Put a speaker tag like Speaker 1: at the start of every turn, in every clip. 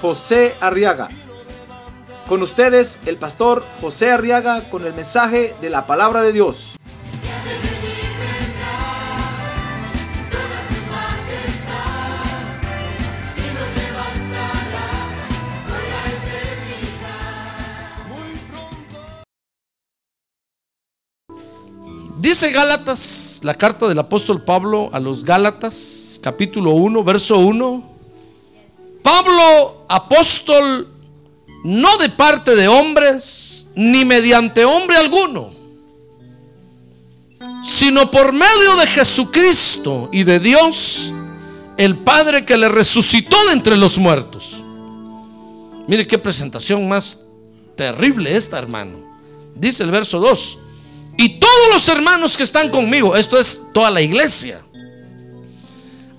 Speaker 1: José Arriaga. Con ustedes, el pastor José Arriaga con el mensaje de la palabra de Dios.
Speaker 2: Dice Gálatas, la carta del apóstol Pablo a los Gálatas, capítulo 1, verso 1. Pablo, apóstol, no de parte de hombres, ni mediante hombre alguno, sino por medio de Jesucristo y de Dios, el Padre que le resucitó de entre los muertos. Mire qué presentación más terrible esta, hermano. Dice el verso 2. Y todos los hermanos que están conmigo, esto es toda la iglesia,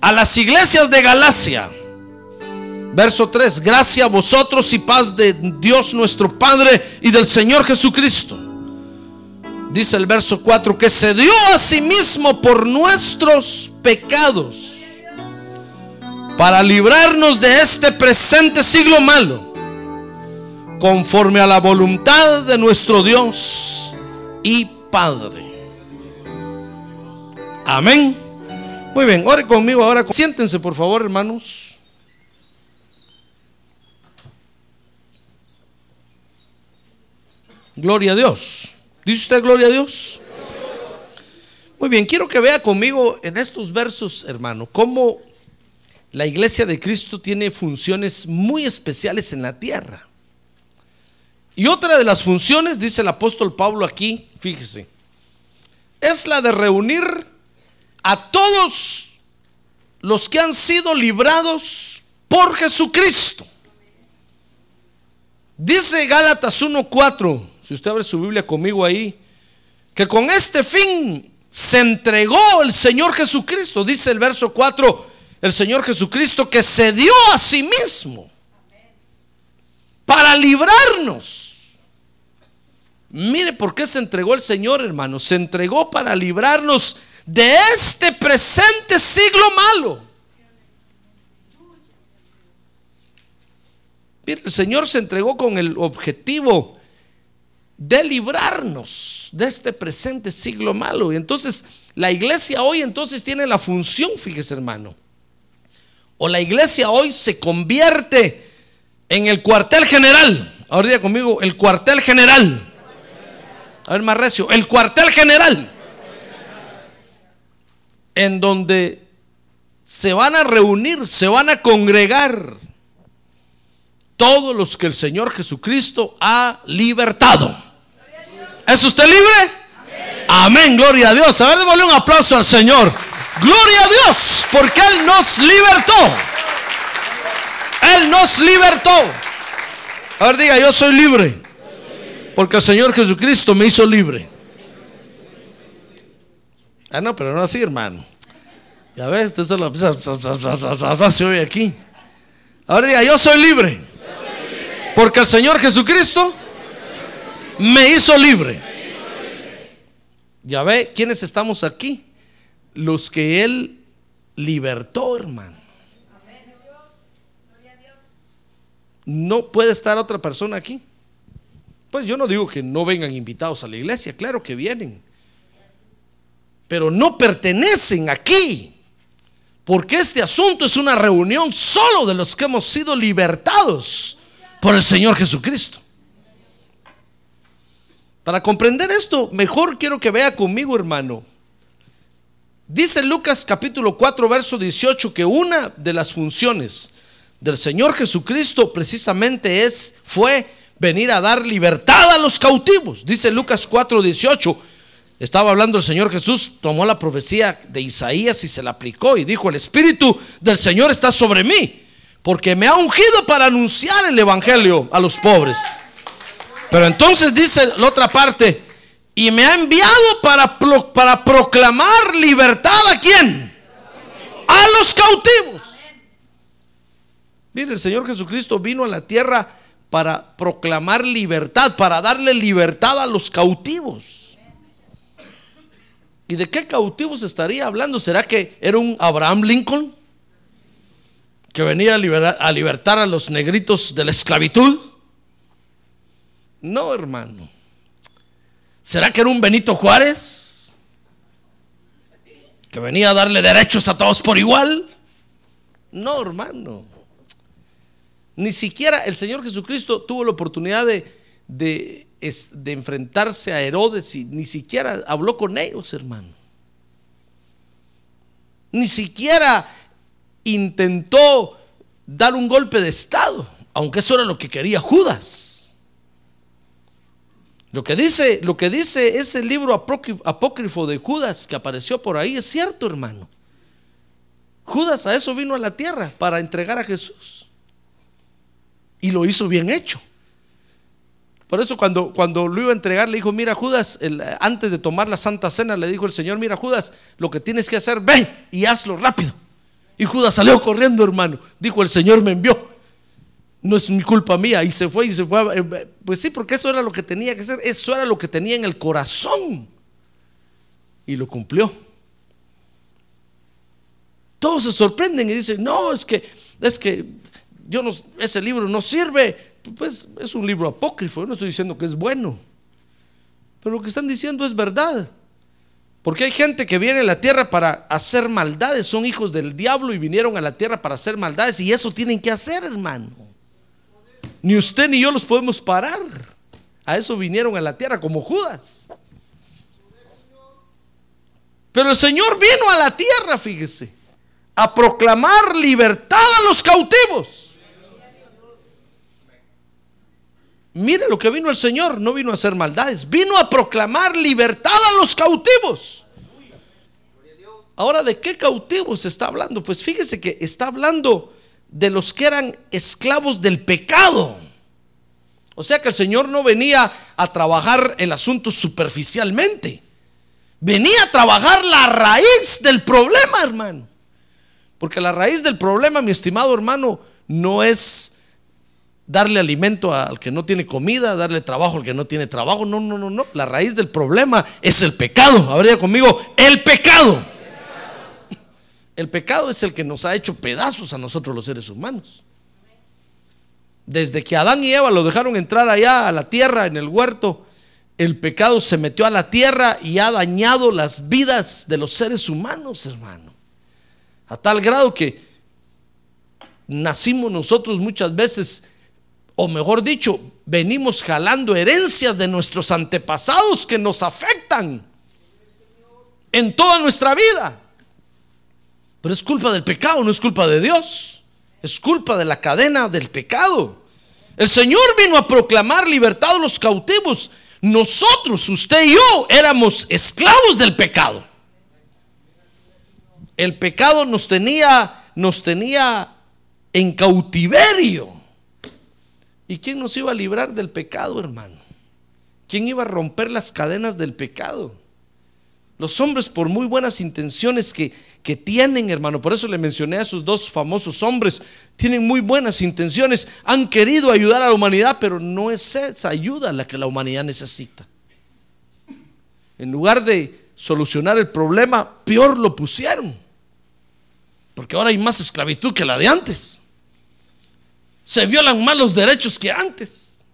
Speaker 2: a las iglesias de Galacia, verso 3, gracia a vosotros y paz de Dios nuestro Padre y del Señor Jesucristo. Dice el verso 4, que se dio a sí mismo por nuestros pecados, para librarnos de este presente siglo malo, conforme a la voluntad de nuestro Dios y Padre. Amén. Muy bien, ore conmigo ahora. Siéntense, por favor, hermanos. Gloria a Dios. ¿Dice usted gloria a Dios? Muy bien, quiero que vea conmigo en estos versos, hermano, cómo la iglesia de Cristo tiene funciones muy especiales en la tierra. Y otra de las funciones, dice el apóstol Pablo aquí, fíjese, es la de reunir a todos los que han sido librados por Jesucristo. Dice Gálatas 1.4, si usted abre su Biblia conmigo ahí, que con este fin se entregó el Señor Jesucristo. Dice el verso 4, el Señor Jesucristo que se dio a sí mismo para librarnos. Mire por qué se entregó el Señor, hermano. Se entregó para librarnos de este presente siglo malo. Mire, el Señor se entregó con el objetivo de librarnos de este presente siglo malo. Y entonces la iglesia hoy entonces tiene la función, fíjese hermano. O la iglesia hoy se convierte en el cuartel general. Ahora diga conmigo, el cuartel general a ver, más recio. El cuartel general. En donde se van a reunir, se van a congregar todos los que el Señor Jesucristo ha libertado. ¿Es usted libre? Amén, gloria a Dios. A ver, démosle un aplauso al Señor. Gloria a Dios, porque Él nos libertó. Él nos libertó. A ver, diga, yo soy libre. Porque el Señor Jesucristo me hizo libre. Ah, no, pero no así, hermano. Ya ves, usted solo se oye aquí. Ahora diga, yo soy libre. Porque el Señor Jesucristo me hizo libre. Ya ve, ¿quiénes estamos aquí? Los que Él libertó, hermano. No puede estar otra persona aquí. Pues yo no digo que no vengan invitados a la iglesia, claro que vienen. Pero no pertenecen aquí. Porque este asunto es una reunión solo de los que hemos sido libertados por el Señor Jesucristo. Para comprender esto, mejor quiero que vea conmigo, hermano. Dice Lucas capítulo 4, verso 18, que una de las funciones del Señor Jesucristo precisamente es, fue venir a dar libertad a los cautivos. Dice Lucas 4:18. Estaba hablando el Señor Jesús, tomó la profecía de Isaías y se la aplicó y dijo, el Espíritu del Señor está sobre mí, porque me ha ungido para anunciar el Evangelio a los pobres. Pero entonces dice la otra parte, y me ha enviado para, para proclamar libertad a quién? A los cautivos. Mire, el Señor Jesucristo vino a la tierra para proclamar libertad, para darle libertad a los cautivos. ¿Y de qué cautivos estaría hablando? ¿Será que era un Abraham Lincoln? Que venía a, liberar, a libertar a los negritos de la esclavitud. No, hermano. ¿Será que era un Benito Juárez? Que venía a darle derechos a todos por igual. No, hermano. Ni siquiera el Señor Jesucristo tuvo la oportunidad de, de, enfrentarse a Herodes y ni siquiera habló con ellos, hermano. Ni siquiera intentó dar un golpe de Estado, aunque eso era lo que quería Judas. Lo que dice, lo que dice ese libro apócrifo de Judas que apareció por ahí es cierto, hermano. Judas a eso vino a la tierra para entregar a Jesús. Y lo hizo bien hecho. Por eso cuando, cuando lo iba a entregar le dijo, mira Judas, antes de tomar la Santa Cena le dijo el Señor, mira Judas, lo que tienes que hacer, ven y hazlo rápido. Y Judas salió corriendo, hermano. Dijo, el Señor me envió. No es mi culpa mía. Y se fue y se fue. Eh, pues sí, porque eso era lo que tenía que hacer. Eso era lo que tenía en el corazón. Y lo cumplió. Todos se sorprenden y dicen, no, es que, es que yo no, ese libro no sirve. Pues es un libro apócrifo, yo no estoy diciendo que es bueno. Pero lo que están diciendo es verdad. Porque hay gente que viene a la tierra para hacer maldades, son hijos del diablo y vinieron a la tierra para hacer maldades y eso tienen que hacer, hermano. Ni usted ni yo los podemos parar. A eso vinieron a la tierra como Judas. Pero el Señor vino a la tierra, fíjese, a proclamar libertad a los cautivos Mire lo que vino el Señor, no vino a hacer maldades, vino a proclamar libertad a los cautivos. Ahora, ¿de qué cautivos está hablando? Pues fíjese que está hablando de los que eran esclavos del pecado. O sea que el Señor no venía a trabajar el asunto superficialmente. Venía a trabajar la raíz del problema, hermano. Porque la raíz del problema, mi estimado hermano, no es darle alimento al que no tiene comida, darle trabajo al que no tiene trabajo. No, no, no, no. La raíz del problema es el pecado. Habría conmigo, el pecado. El pecado es el que nos ha hecho pedazos a nosotros los seres humanos. Desde que Adán y Eva lo dejaron entrar allá a la tierra, en el huerto, el pecado se metió a la tierra y ha dañado las vidas de los seres humanos, hermano. A tal grado que nacimos nosotros muchas veces o mejor dicho, venimos jalando herencias de nuestros antepasados que nos afectan en toda nuestra vida. Pero es culpa del pecado, no es culpa de Dios. Es culpa de la cadena del pecado. El Señor vino a proclamar libertad a los cautivos. Nosotros, usted y yo, éramos esclavos del pecado. El pecado nos tenía, nos tenía en cautiverio. ¿Y quién nos iba a librar del pecado, hermano? ¿Quién iba a romper las cadenas del pecado? Los hombres, por muy buenas intenciones que, que, tienen, hermano, por eso le mencioné a esos dos famosos hombres, tienen muy buenas intenciones, han querido ayudar a la humanidad, pero no es esa ayuda la que la humanidad necesita. En lugar de solucionar el problema, peor lo pusieron. Porque ahora hay más esclavitud que la de antes se violan más los derechos que antes.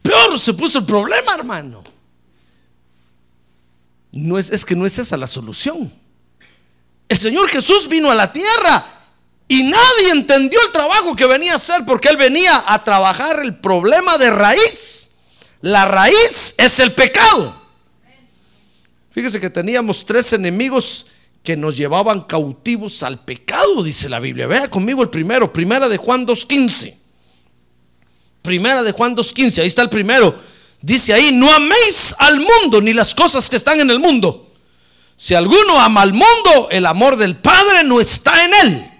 Speaker 2: Peor se puso el problema, hermano. No es, es que no es esa la solución. El Señor Jesús vino a la tierra y nadie entendió el trabajo que venía a hacer porque Él venía a trabajar el problema de raíz. La raíz es el pecado. Fíjese que teníamos tres enemigos que nos llevaban cautivos al pecado, dice la Biblia. Vea conmigo el primero, primera de Juan 2.15. Primera de Juan 2.15, ahí está el primero. Dice ahí, no améis al mundo ni las cosas que están en el mundo. Si alguno ama al mundo, el amor del Padre no está en él.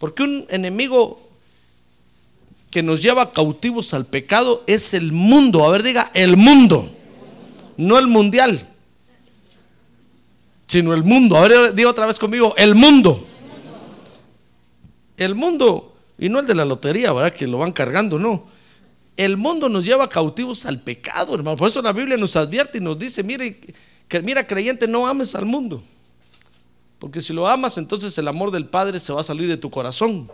Speaker 2: Porque un enemigo que nos lleva cautivos al pecado es el mundo. A ver, diga, el mundo. No el mundial. Sino el mundo. A ver, diga otra vez conmigo, el mundo. El mundo. Y no el de la lotería, ¿verdad? Que lo van cargando, no. El mundo nos lleva cautivos al pecado, hermano. Por eso la Biblia nos advierte y nos dice, mire, que, mira creyente, no ames al mundo. Porque si lo amas, entonces el amor del Padre se va a salir de tu corazón.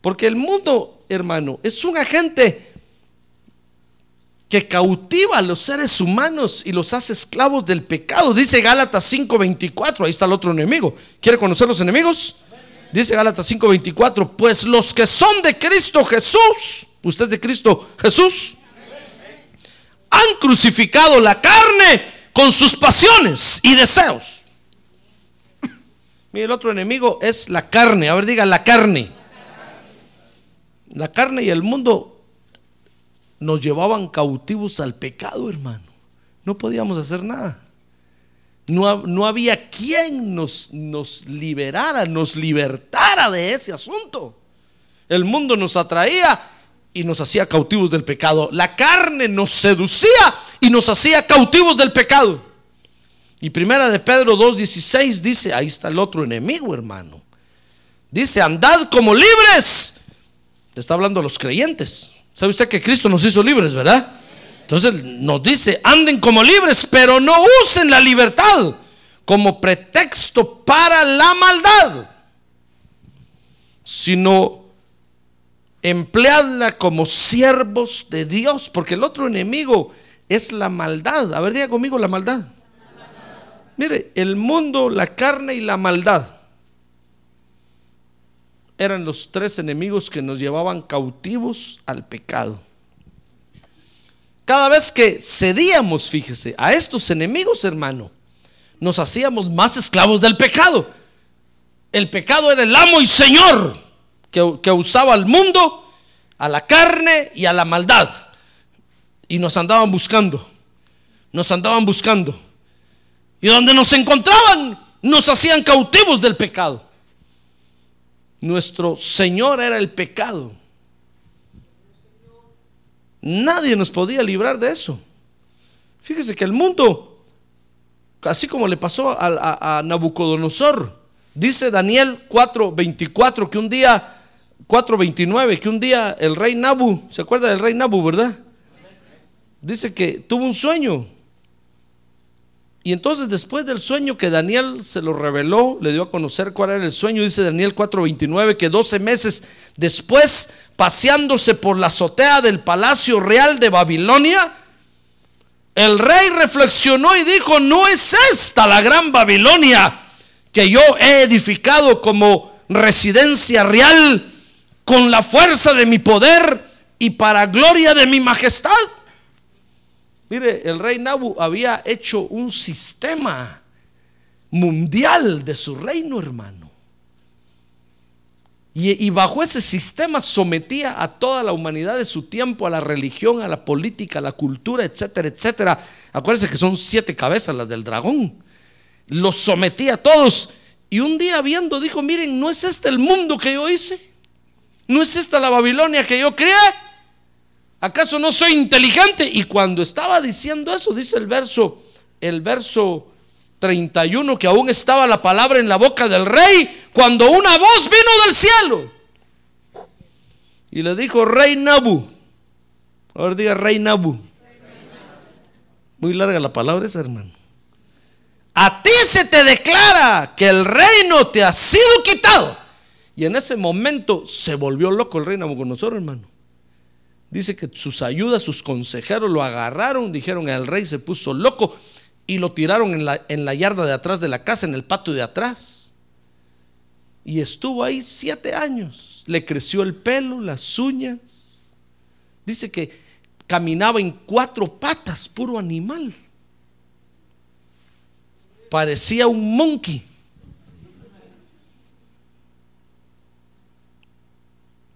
Speaker 2: Porque el mundo, hermano, es un agente que cautiva a los seres humanos y los hace esclavos del pecado. Dice Gálatas 5:24, ahí está el otro enemigo. ¿Quiere conocer los enemigos? Dice Gálatas 5:24, pues los que son de Cristo Jesús, usted de Cristo Jesús, han crucificado la carne con sus pasiones y deseos. Mire, el otro enemigo es la carne. A ver, diga la carne. La carne y el mundo nos llevaban cautivos al pecado, hermano. No podíamos hacer nada. No, había quien nos, nos liberara, nos libertara de ese asunto. El mundo nos atraía y nos hacía cautivos del pecado. La carne nos seducía y nos hacía cautivos del pecado. Y primera de Pedro 2.16 dice, ahí está el otro enemigo, hermano. Dice, andad como libres. Le está hablando a los creyentes. ¿Sabe usted que Cristo nos hizo libres, verdad? Entonces nos dice, anden como libres, pero no usen la libertad como pretexto para la maldad, sino empleadla como siervos de Dios, porque el otro enemigo es la maldad. A ver, diga conmigo la maldad. Mire, el mundo, la carne y la maldad eran los tres enemigos que nos llevaban cautivos al pecado. Cada vez que cedíamos, fíjese, a estos enemigos, hermano, nos hacíamos más esclavos del pecado. El pecado era el amo y señor que, usaba al mundo, a la carne y a la maldad. Y nos andaban buscando, nos andaban buscando. Y donde nos encontraban, nos hacían cautivos del pecado. Nuestro Señor era el pecado. Nadie nos podía librar de eso. Fíjese que el mundo, así como le pasó a, Nabucodonosor, dice Daniel 4:24 que un día, 4:29, que un día el rey Nabu, ¿se acuerda del rey Nabu, verdad? Dice que tuvo un sueño y entonces después del sueño que Daniel se lo reveló, le dio a conocer cuál era el sueño, dice Daniel 4:29, que 12 meses después, paseándose por la azotea del palacio real de Babilonia, el rey reflexionó y dijo, no es esta la gran Babilonia que yo he edificado como residencia real con la fuerza de mi poder y para gloria de mi majestad. Mire, el rey Nabu había hecho un sistema mundial de su reino, hermano. Y, bajo ese sistema sometía a toda la humanidad de su tiempo, a la religión, a la política, a la cultura, etcétera, etcétera. Acuérdense que son siete cabezas las del dragón. Los sometía a todos. Y un día viendo dijo, miren, ¿no es este el mundo que yo hice? ¿No es esta la Babilonia que yo creé? ¿Acaso no soy inteligente? Y cuando estaba diciendo eso, dice el verso, el verso 31, que aún estaba la palabra en la boca del rey, cuando una voz vino del cielo. Y le dijo, rey Nabu. Ahora diga, rey Nabu. Muy larga la palabra esa, hermano. A ti se te declara que el reino te ha sido quitado. Y en ese momento se volvió loco el rey Nabucodonosor, hermano. Dice que sus ayudas, sus consejeros lo agarraron, dijeron el rey se puso loco y lo tiraron en la, en la yarda de atrás de la casa, en el patio de atrás. Y estuvo ahí siete años. Le creció el pelo, las uñas. Dice que caminaba en cuatro patas, puro animal. Parecía un monkey.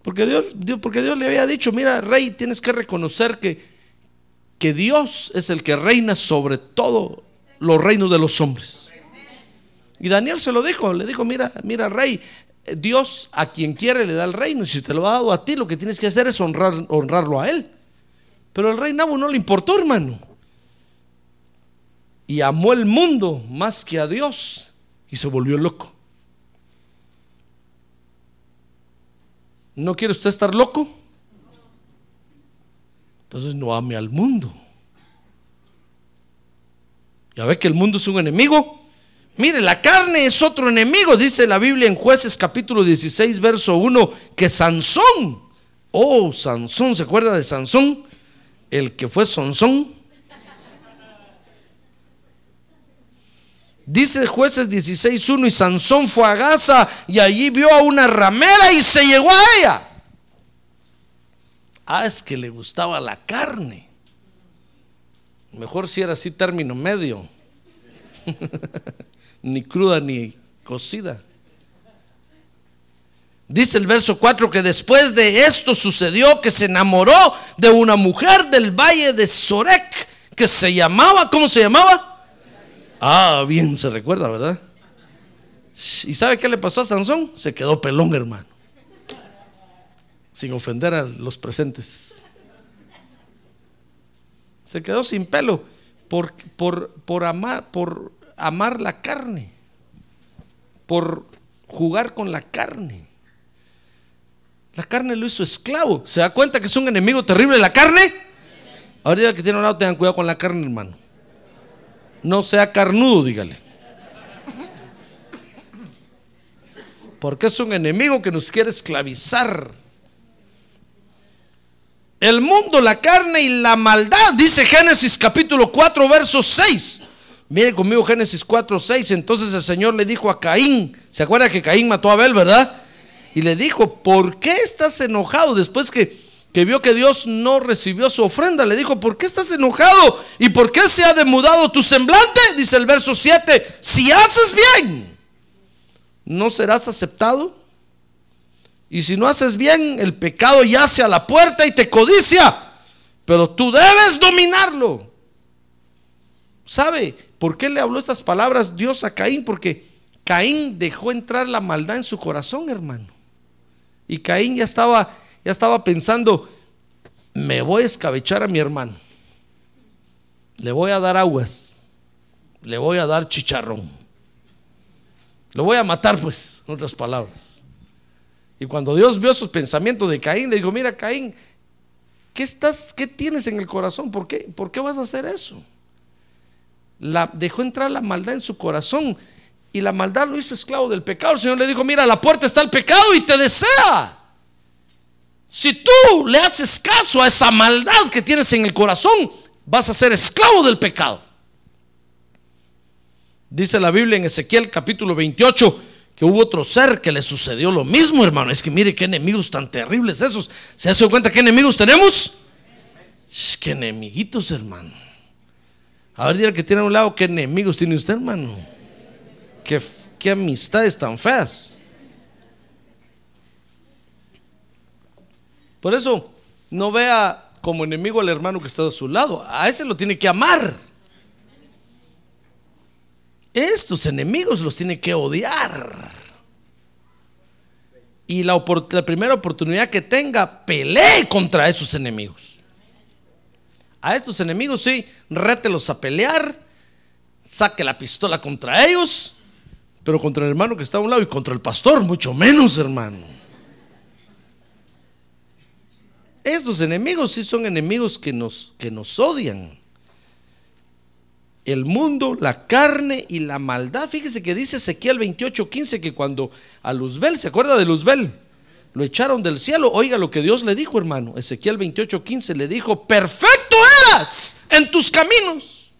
Speaker 2: Porque Dios, porque Dios le había dicho, mira, rey, tienes que reconocer que, que Dios es el que reina sobre todo los reinos de los hombres. Y Daniel se lo dijo, le dijo, mira, mira, rey, Dios a quien quiere le da el reino. Y si te lo ha dado a ti, lo que tienes que hacer es honrar, honrarlo a él. Pero el rey Nabo no le importó, hermano. Y amó el mundo más que a Dios. Y se volvió loco. ¿No quiere usted estar loco? Entonces no ame al mundo. Ya ve que el mundo es un enemigo. Mire, la carne es otro enemigo, dice la Biblia en jueces capítulo 16, verso 1, que Sansón, oh, Sansón, ¿se acuerda de Sansón? El que fue Sansón. Dice jueces 16.1 y Sansón fue a Gaza y allí vio a una ramera y se llegó a ella. Ah, es que le gustaba la carne. Mejor si era así término medio. ni cruda ni cocida. Dice el verso 4 que después de esto sucedió que se enamoró de una mujer del valle de Sorek que se llamaba, ¿cómo se llamaba? Ah, bien se recuerda, ¿verdad? ¿Y sabe qué le pasó a Sansón? Se quedó pelón, hermano. Sin ofender a los presentes. Se quedó sin pelo por, por, por, amar, por amar la carne. Por jugar con la carne. La carne lo hizo esclavo. ¿Se da cuenta que es un enemigo terrible la carne? Ahorita que tiene un lado, tengan cuidado con la carne, hermano no sea carnudo, dígale. Porque es un enemigo que nos quiere esclavizar. El mundo, la carne y la maldad, dice Génesis capítulo 4, verso 6. Mire conmigo Génesis 4, 6. Entonces el Señor le dijo a Caín, ¿se acuerda que Caín mató a Abel, verdad? Y le dijo, ¿por qué estás enojado después que que vio que Dios no recibió su ofrenda, le dijo, ¿por qué estás enojado? ¿Y por qué se ha demudado tu semblante? Dice el verso 7, si haces bien, ¿no serás aceptado? Y si no haces bien, el pecado yace a la puerta y te codicia, pero tú debes dominarlo. ¿Sabe por qué le habló estas palabras Dios a Caín? Porque Caín dejó entrar la maldad en su corazón, hermano. Y Caín ya estaba ya estaba pensando, me voy a escabechar a mi hermano. Le voy a dar aguas. Le voy a dar chicharrón. Lo voy a matar, pues, en otras palabras. Y cuando Dios vio sus pensamientos de Caín, le dijo, mira, Caín, ¿qué, estás, qué tienes en el corazón? ¿Por qué, ¿Por qué vas a hacer eso? La, dejó entrar la maldad en su corazón y la maldad lo hizo esclavo del pecado. El Señor le dijo, mira, la puerta está el pecado y te desea. Si tú le haces caso a esa maldad que tienes en el corazón, vas a ser esclavo del pecado. Dice la Biblia en Ezequiel capítulo 28 que hubo otro ser que le sucedió lo mismo, hermano. Es que mire qué enemigos tan terribles esos. ¿Se ha dado cuenta qué enemigos tenemos? Qué enemiguitos, hermano. A ver, diga que tiene a un lado, ¿qué enemigos tiene usted, hermano? Qué, qué amistades tan feas. Por eso, no vea como enemigo al hermano que está a su lado. A ese lo tiene que amar. Estos enemigos los tiene que odiar. Y la, primera oportunidad que tenga, pelee contra esos enemigos. A estos enemigos, sí, rételos a pelear, saque la pistola contra ellos, pero contra el hermano que está a un lado y contra el pastor, mucho menos, hermano. Estos enemigos sí son enemigos que nos, que nos odian. El mundo, la carne y la maldad. Fíjese que dice Ezequiel 28:15 que cuando a Luzbel, ¿se acuerda de Luzbel? Lo echaron del cielo. Oiga lo que Dios le dijo, hermano. Ezequiel 28:15 le dijo, perfecto eras en tus caminos.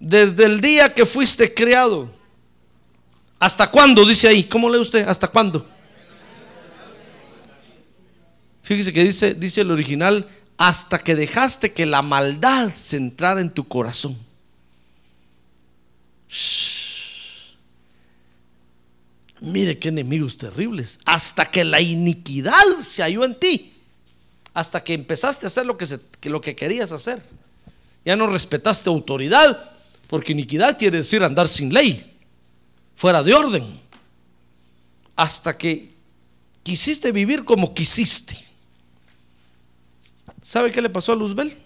Speaker 2: Desde el día que fuiste creado. ¿Hasta cuándo? Dice ahí. ¿Cómo lee usted? ¿Hasta cuándo? Fíjese que dice, dice el original, hasta que dejaste que la maldad se entrara en tu corazón. Mire qué enemigos terribles. Hasta que la iniquidad se halló en ti. Hasta que empezaste a hacer lo que, lo que querías hacer. Ya no respetaste autoridad, porque iniquidad quiere decir andar sin ley, fuera de orden. hasta que quisiste vivir como quisiste. ¿Sabe qué le pasó a Luzbel?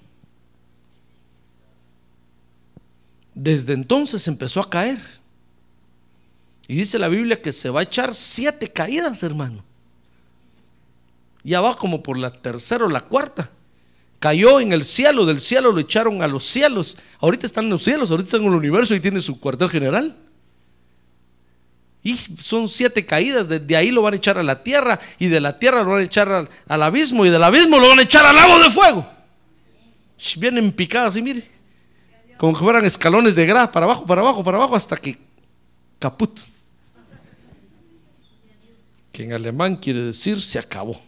Speaker 2: Desde entonces empezó a caer. Y dice la Biblia que se va a echar siete caídas, hermano. Ya va como por la tercera o la cuarta. Cayó en el cielo, del cielo lo echaron a los cielos. Ahorita están en los cielos, ahorita están en el universo y tiene su cuartel general. Y son siete caídas, de, ahí lo van a echar a la tierra y de la tierra lo van a echar al, al abismo y del abismo lo van a echar al lago de fuego. Vienen picadas y mire, como que fueran escalones de grasa, para abajo, para abajo, para abajo, hasta que caput. Que en alemán quiere decir se acabó.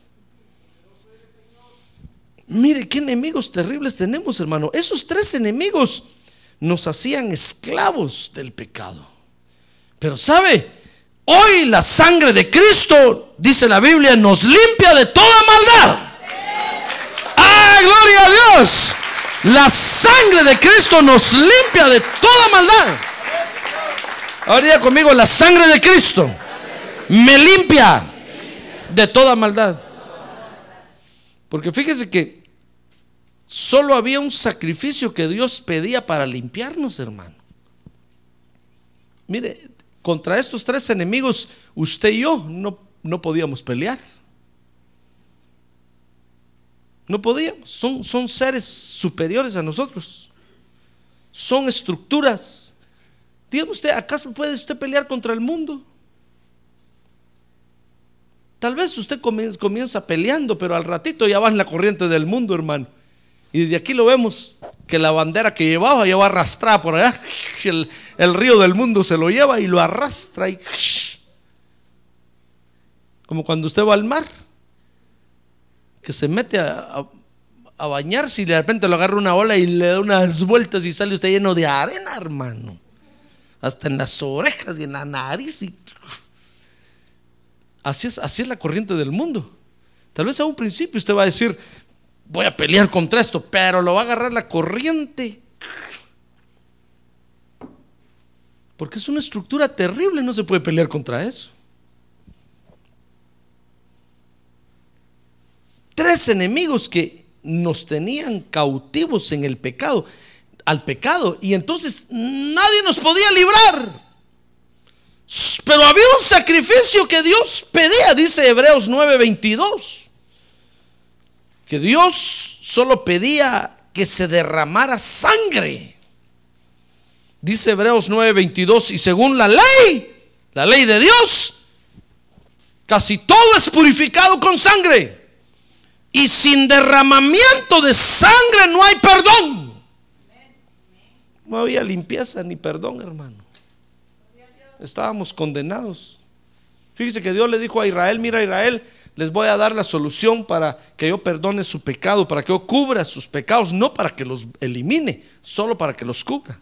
Speaker 2: Mire qué enemigos terribles tenemos, hermano. Esos tres enemigos nos hacían esclavos del pecado. Pero sabe, hoy la sangre de Cristo, dice la Biblia, nos limpia de toda maldad. ¡Ah, gloria a Dios! La sangre de Cristo nos limpia de toda maldad. Ahora conmigo, la sangre de Cristo me limpia de toda maldad. Porque fíjese que solo había un sacrificio que Dios pedía para limpiarnos, hermano. Mire, contra estos tres enemigos, usted y yo no, no podíamos pelear. No podíamos. Son, son seres superiores a nosotros. Son estructuras. Dígame usted, ¿acaso puede usted pelear contra el mundo? Tal vez usted comienza, peleando, pero al ratito ya va en la corriente del mundo, hermano. Y desde aquí lo vemos, que la bandera que llevaba ya va arrastrada por allá. El, el río del mundo se lo lleva y lo arrastra. Y, como cuando usted va al mar, que se mete a, a bañarse y de repente lo agarra una ola y le da unas vueltas y sale usted lleno de arena, hermano. Hasta en las orejas y en la nariz. Así es, así es la corriente del mundo. Tal vez a un principio usted va a decir, voy a pelear contra esto, pero lo va a agarrar la corriente. Porque es una estructura terrible, no se puede pelear contra eso. Tres enemigos que nos tenían cautivos en el pecado, al pecado, y entonces nadie nos podía librar. Pero había un sacrificio que Dios pedía, dice Hebreos 9:22. Que Dios solo pedía que se derramara sangre. Dice Hebreos 9:22, y según la ley, la ley de Dios, casi todo es purificado con sangre. Y sin derramamiento de sangre no hay perdón. No había limpieza ni perdón, hermano estábamos condenados. Fíjese que Dios le dijo a Israel, mira Israel, les voy a dar la solución para que yo perdone su pecado, para que yo cubra sus pecados, no para que los elimine, solo para que los cubra.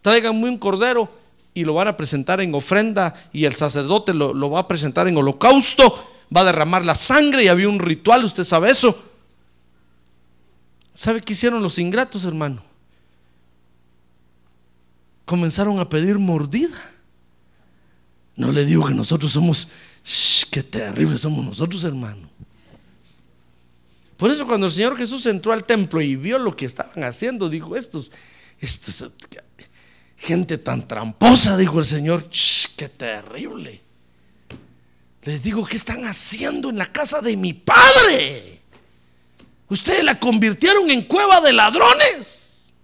Speaker 2: Traigan un cordero y lo van a presentar en ofrenda y el sacerdote lo, lo va a presentar en holocausto, va a derramar la sangre y había un ritual, usted sabe eso. ¿Sabe qué hicieron los ingratos, hermano? Comenzaron a pedir mordida. No le digo que nosotros somos, qué terrible somos nosotros, hermano. Por eso cuando el Señor Jesús entró al templo y vio lo que estaban haciendo, dijo, estos, estos gente tan tramposa, dijo el Señor, qué terrible. Les digo, ¿qué están haciendo en la casa de mi padre? Ustedes la convirtieron en cueva de ladrones.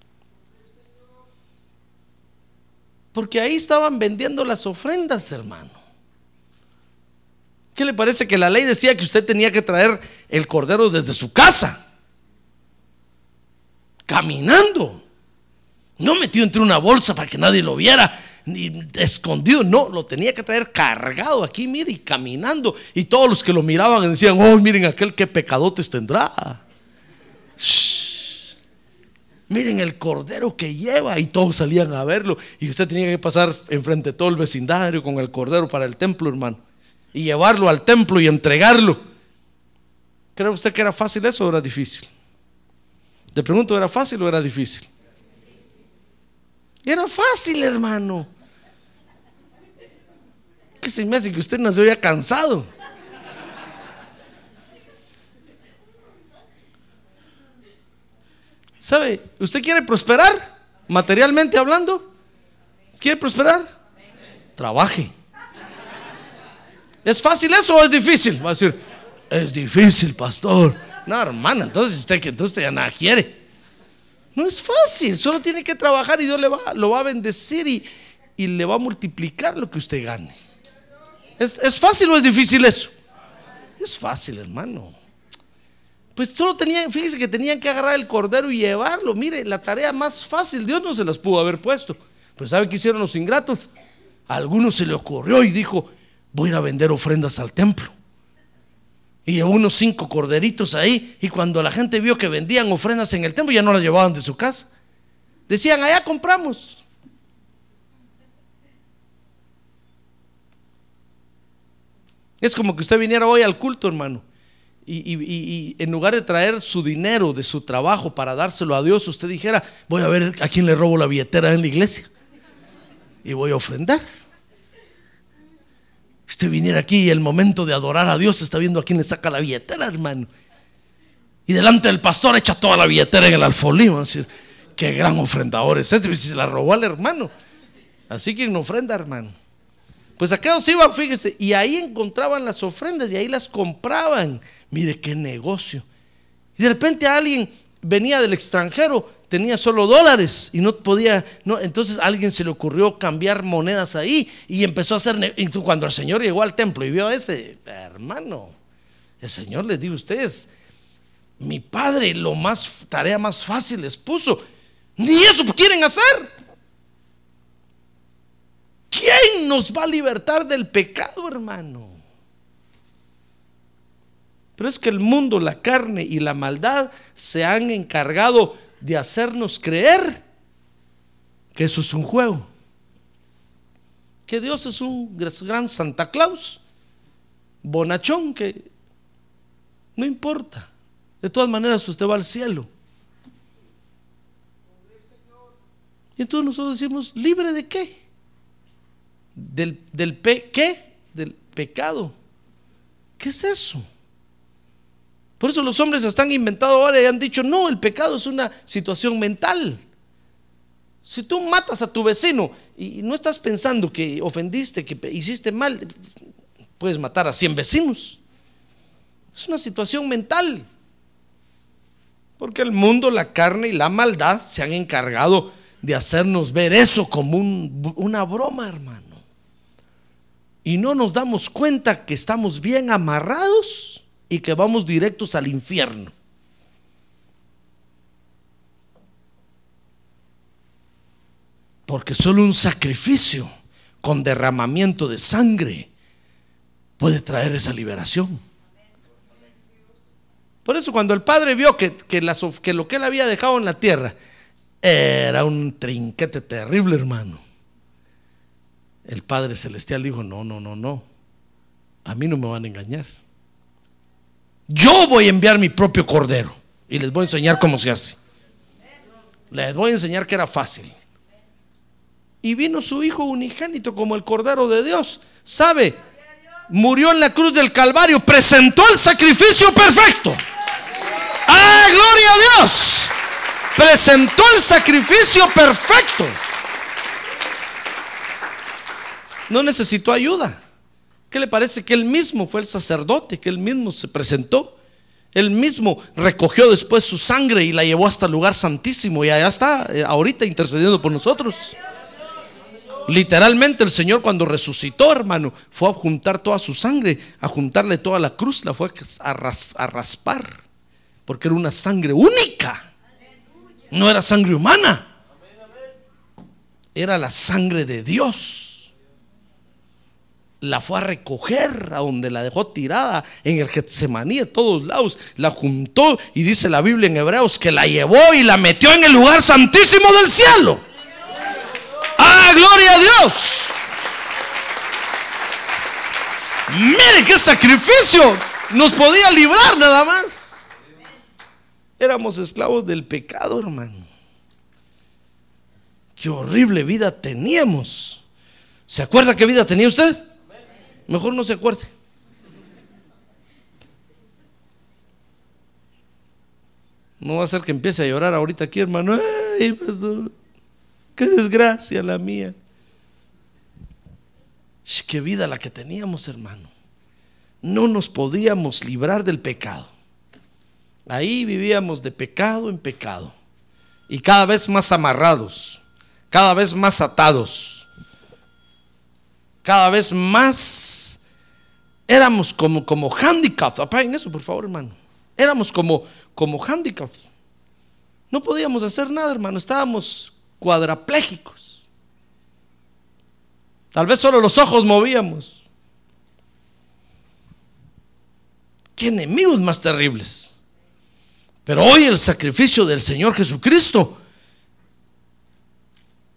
Speaker 2: Porque ahí estaban vendiendo las ofrendas, hermano. ¿Qué le parece que la ley decía que usted tenía que traer el cordero desde su casa? Caminando. No metido entre una bolsa para que nadie lo viera, ni escondido. No, lo tenía que traer cargado aquí, mire, y caminando. Y todos los que lo miraban decían, oh, miren aquel que pecadotes tendrá miren el cordero que lleva y todos salían a verlo y usted tenía que pasar enfrente de todo el vecindario con el cordero para el templo, hermano, y llevarlo al templo y entregarlo. ¿Cree usted que era fácil eso o era difícil? Le pregunto, ¿era fácil o era difícil? Era fácil, hermano. que se me hace que usted nació ya cansado. ¿Sabe? ¿Usted quiere prosperar? Materialmente hablando. ¿Quiere prosperar? Trabaje. ¿Es fácil eso o es difícil? Va a decir, es difícil, pastor. No, hermana, entonces usted que usted ya nada quiere. No es fácil, solo tiene que trabajar y Dios le va, lo va a bendecir y, y le va a multiplicar lo que usted gane. ¿Es, ¿Es fácil o es difícil eso? Es fácil, hermano. Pues solo tenían, fíjese que tenían que agarrar el cordero y llevarlo. Mire, la tarea más fácil, Dios no se las pudo haber puesto. Pero ¿sabe qué hicieron los ingratos? A algunos se le ocurrió y dijo, voy a ir a vender ofrendas al templo. Y llevó unos cinco corderitos ahí. Y cuando la gente vio que vendían ofrendas en el templo, ya no las llevaban de su casa. Decían, allá compramos. Es como que usted viniera hoy al culto, hermano. Y, y- y- en lugar de traer su dinero de su trabajo para dárselo a Dios, usted dijera, voy a ver a quién le robo la billetera en la iglesia. Y voy a ofrendar. Usted viniera aquí y el momento de adorar a Dios está viendo a quién le saca la billetera, hermano. Y delante del pastor echa toda la billetera en el alfolí. qué gran ofrendador es este, si se la robó al hermano. Así que no ofrenda, hermano. Pues acá se iban, fíjese, y ahí encontraban las ofrendas y ahí las compraban. Mire qué negocio. Y de repente alguien venía del extranjero, tenía solo dólares y no podía, no, entonces a alguien se le ocurrió cambiar monedas ahí y empezó a hacer, cuando el Señor llegó al templo y vio a ese hermano, el Señor les dijo a ustedes, mi padre lo más, tarea más fácil les puso, ni eso quieren hacer. ¿Quién nos va a libertar del pecado, hermano? Pero es que el mundo, la carne y la maldad se han encargado de hacernos creer que eso es un juego. Que Dios es un gran Santa Claus, bonachón, que no importa. De todas maneras usted va al cielo. Y entonces nosotros decimos, ¿libre de qué? Del, del pe ¿qué? Del pecado. ¿Qué es eso? Por eso los hombres están inventado ahora y han dicho, no, el pecado es una situación mental. Si tú matas a tu vecino y no estás pensando que ofendiste, que hiciste mal, puedes matar a 100 vecinos. Es una situación mental. Porque el mundo, la carne y la maldad se han encargado de hacernos ver eso como un- una broma, hermano. Y no nos damos cuenta que estamos bien amarrados y que vamos directos al infierno. Porque solo un sacrificio con derramamiento de sangre puede traer esa liberación. Por eso cuando el padre vio que, que que lo que él había dejado en la tierra era un trinquete terrible, hermano. El Padre Celestial dijo, no, no, no, no. A mí no me van a engañar. Yo voy a enviar mi propio cordero y les voy a enseñar cómo se hace. Les voy a enseñar que era fácil. Y vino su hijo unigénito como el cordero de Dios. ¿Sabe? Murió en la cruz del Calvario, presentó el sacrificio perfecto. ¡Ah, gloria a Dios! Presentó el sacrificio perfecto. No necesitó ayuda. ¿Qué le parece que él mismo fue el sacerdote, que él mismo se presentó? Él mismo recogió después su sangre y la llevó hasta el lugar santísimo y allá está, eh, ahorita intercediendo por nosotros. Literalmente el Señor cuando resucitó, hermano, fue a juntar toda su sangre, a juntarle toda la cruz, la fue a, a raspar, porque era una sangre única, no era sangre humana, era la sangre de Dios la fue a recoger a donde la dejó tirada en el Getsemaní de todos lados, la juntó y dice la Biblia en Hebreos que la llevó y la metió en el lugar santísimo del cielo. ¡Ah, gloria a Dios! Mire qué sacrificio nos podía librar nada más. Éramos esclavos del pecado, hermano. Qué horrible vida teníamos. ¿Se acuerda qué vida tenía usted? Mejor no se acuerde. No va a ser que empiece a llorar ahorita aquí, hermano. Ay, qué desgracia la mía. Qué vida la que teníamos, hermano. No nos podíamos librar del pecado. Ahí vivíamos de pecado en pecado. Y cada vez más amarrados, cada vez más atados, cada vez más éramos como, como handicaps. Apaguen eso, por favor, hermano. Éramos como, como handicaps. No podíamos hacer nada, hermano. Estábamos cuadraplégicos. Tal vez solo los ojos movíamos. Qué enemigos más terribles. Pero hoy el sacrificio del Señor Jesucristo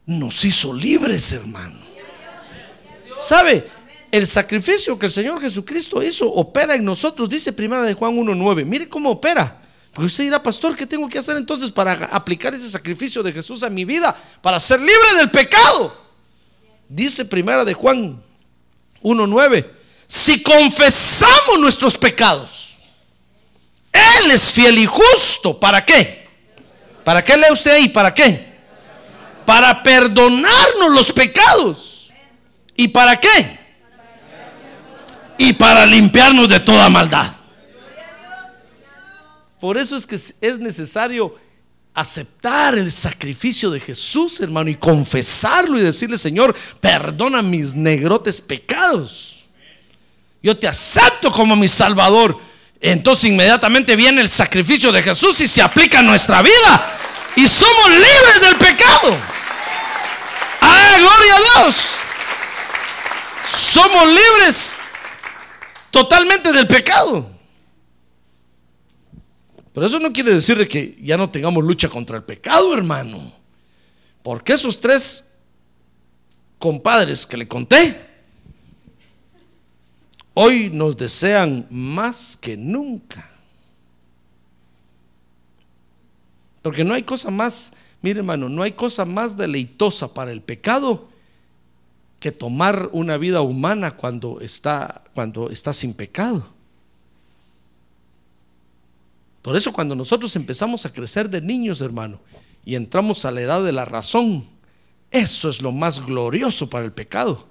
Speaker 2: nos hizo libres, hermano. ¿Sabe? El sacrificio que el Señor Jesucristo hizo opera en nosotros, dice primera de Juan 1.9. Mire cómo opera. Porque usted dirá, pastor, ¿qué tengo que hacer entonces para aplicar ese sacrificio de Jesús a mi vida? Para ser libre del pecado. Dice primera de Juan 1.9. Si confesamos nuestros pecados, Él es fiel y justo. ¿Para qué? ¿Para qué lee usted ahí? ¿Para qué? Para perdonarnos los pecados. ¿Y para qué? Y para limpiarnos de toda maldad. Por eso es que es necesario aceptar el sacrificio de Jesús, hermano, y confesarlo y decirle, Señor, perdona mis negrotes pecados. Yo te acepto como mi Salvador. Entonces inmediatamente viene el sacrificio de Jesús y se aplica a nuestra vida. Y somos libres del pecado. ¡Ah, gloria a Dios! Somos libres totalmente del pecado. Pero eso no quiere decir de que ya no tengamos lucha contra el pecado, hermano. Porque esos tres compadres que le conté, hoy nos desean más que nunca. Porque no hay cosa más, mire hermano, no hay cosa más deleitosa para el pecado que tomar una vida humana cuando está, cuando está sin pecado. Por eso cuando nosotros empezamos a crecer de niños, hermano, y entramos a la edad de la razón, eso es lo más glorioso para el pecado,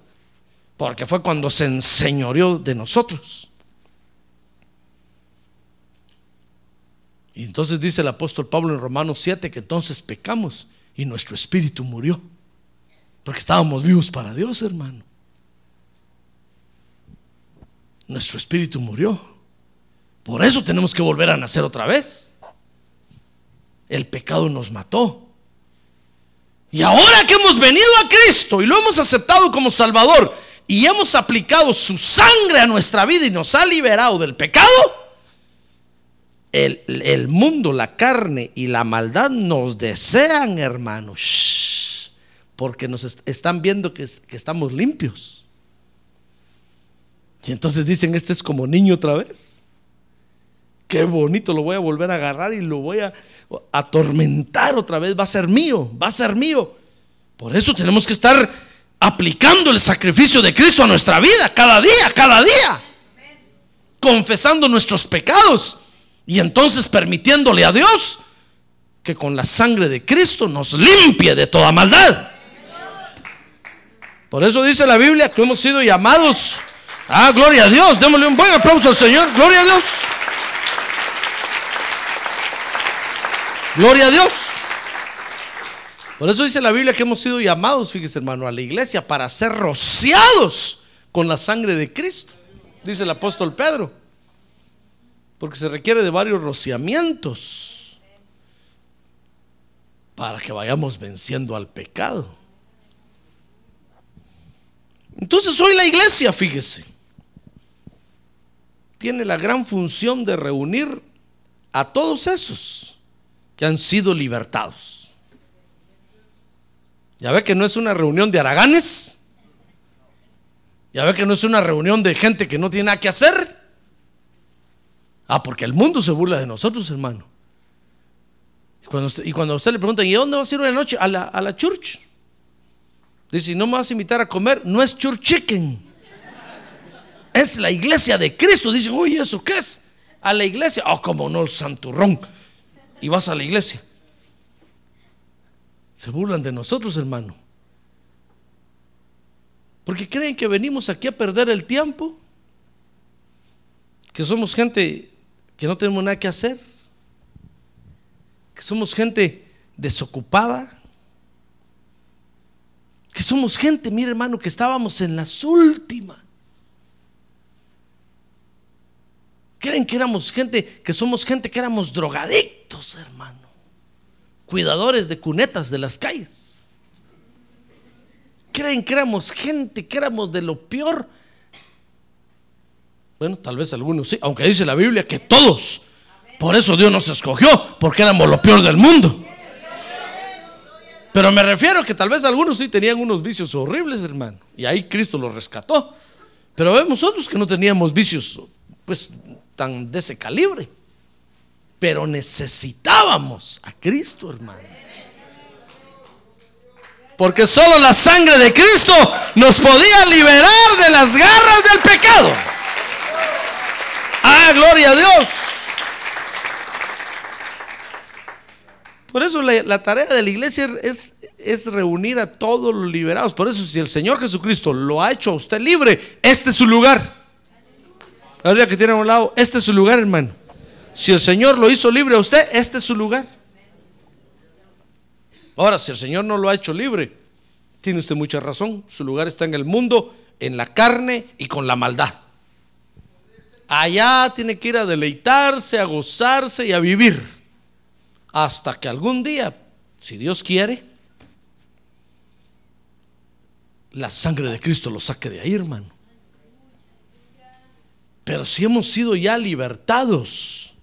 Speaker 2: porque fue cuando se enseñoreó de nosotros. Y entonces dice el apóstol Pablo en Romanos 7 que entonces pecamos y nuestro espíritu murió, porque estábamos vivos para Dios, hermano. Nuestro espíritu murió. Por eso tenemos que volver a nacer otra vez. El pecado nos mató. Y ahora que hemos venido a Cristo y lo hemos aceptado como Salvador y hemos aplicado su sangre a nuestra vida y nos ha liberado del pecado, el, el mundo, la carne y la maldad nos desean, hermanos, porque nos est están viendo que, que estamos limpios. Y entonces dicen, este es como niño otra vez qué bonito, lo voy a volver a agarrar y lo voy a atormentar otra vez, va a ser mío, va a ser mío. Por eso tenemos que estar aplicando el sacrificio de Cristo a nuestra vida, cada día, cada día, confesando nuestros pecados y entonces permitiéndole a Dios que con la sangre de Cristo nos limpie de toda maldad. Por eso dice la Biblia que hemos sido llamados. Ah, gloria a Dios. Démosle un buen aplauso al Señor. Gloria a Dios. Gloria a Dios. Por eso dice la Biblia que hemos sido llamados, fíjese hermano, a la iglesia para ser rociados con la sangre de Cristo, dice el apóstol Pedro. Porque se requiere de varios rociamientos para que vayamos venciendo al pecado. Entonces hoy la iglesia, fíjese, tiene la gran función de reunir a todos esos que han sido libertados. Ya ve que no es una reunión de araganes. Ya ve que no es una reunión de gente que no tiene nada que hacer. Ah, porque el mundo se burla de nosotros, hermano. Y cuando usted, y cuando usted le pregunta, ¿y dónde vas a ir la noche? A la, a la church. Dice, ¿no me vas a invitar a comer? No es church chicken. Es la iglesia de Cristo. Dicen, oye, ¿eso qué es? A la iglesia. Oh, como no, el santurrón. Y vas a la iglesia. Se burlan de nosotros, hermano. Porque creen que venimos aquí a perder el tiempo. Que somos gente que no tenemos nada que hacer. Que somos gente desocupada. Que somos gente, mire hermano, que estábamos en las últimas. Creen que éramos gente, que somos gente que éramos drogadictos, hermano. Cuidadores de cunetas de las calles. Creen que éramos gente, que éramos de lo peor. Bueno, tal vez algunos sí, aunque dice la Biblia que todos. Por eso Dios nos escogió, porque éramos lo peor del mundo. Pero me refiero que tal vez algunos sí tenían unos vicios horribles, hermano. Y ahí Cristo los rescató. Pero vemos otros que no teníamos vicios, pues, tan de ese calibre. Pero necesitábamos a Cristo, hermano. Porque solo la sangre de Cristo nos podía liberar de las garras del pecado. Ah, gloria a Dios. Por eso la, la tarea de la iglesia es, es reunir a todos los liberados. Por eso si el Señor Jesucristo lo ha hecho a usted libre, este es su lugar. Ahora que tiene a un lado, este es su lugar, hermano. Si el Señor lo hizo libre a usted, este es su lugar. Ahora, si el Señor no lo ha hecho libre, tiene usted mucha razón. Su lugar está en el mundo, en la carne y con la maldad. Allá tiene que ir a deleitarse, a gozarse y a vivir. Hasta que algún día, si Dios quiere, la sangre de Cristo lo saque de ahí, hermano. Pero si hemos sido ya libertados,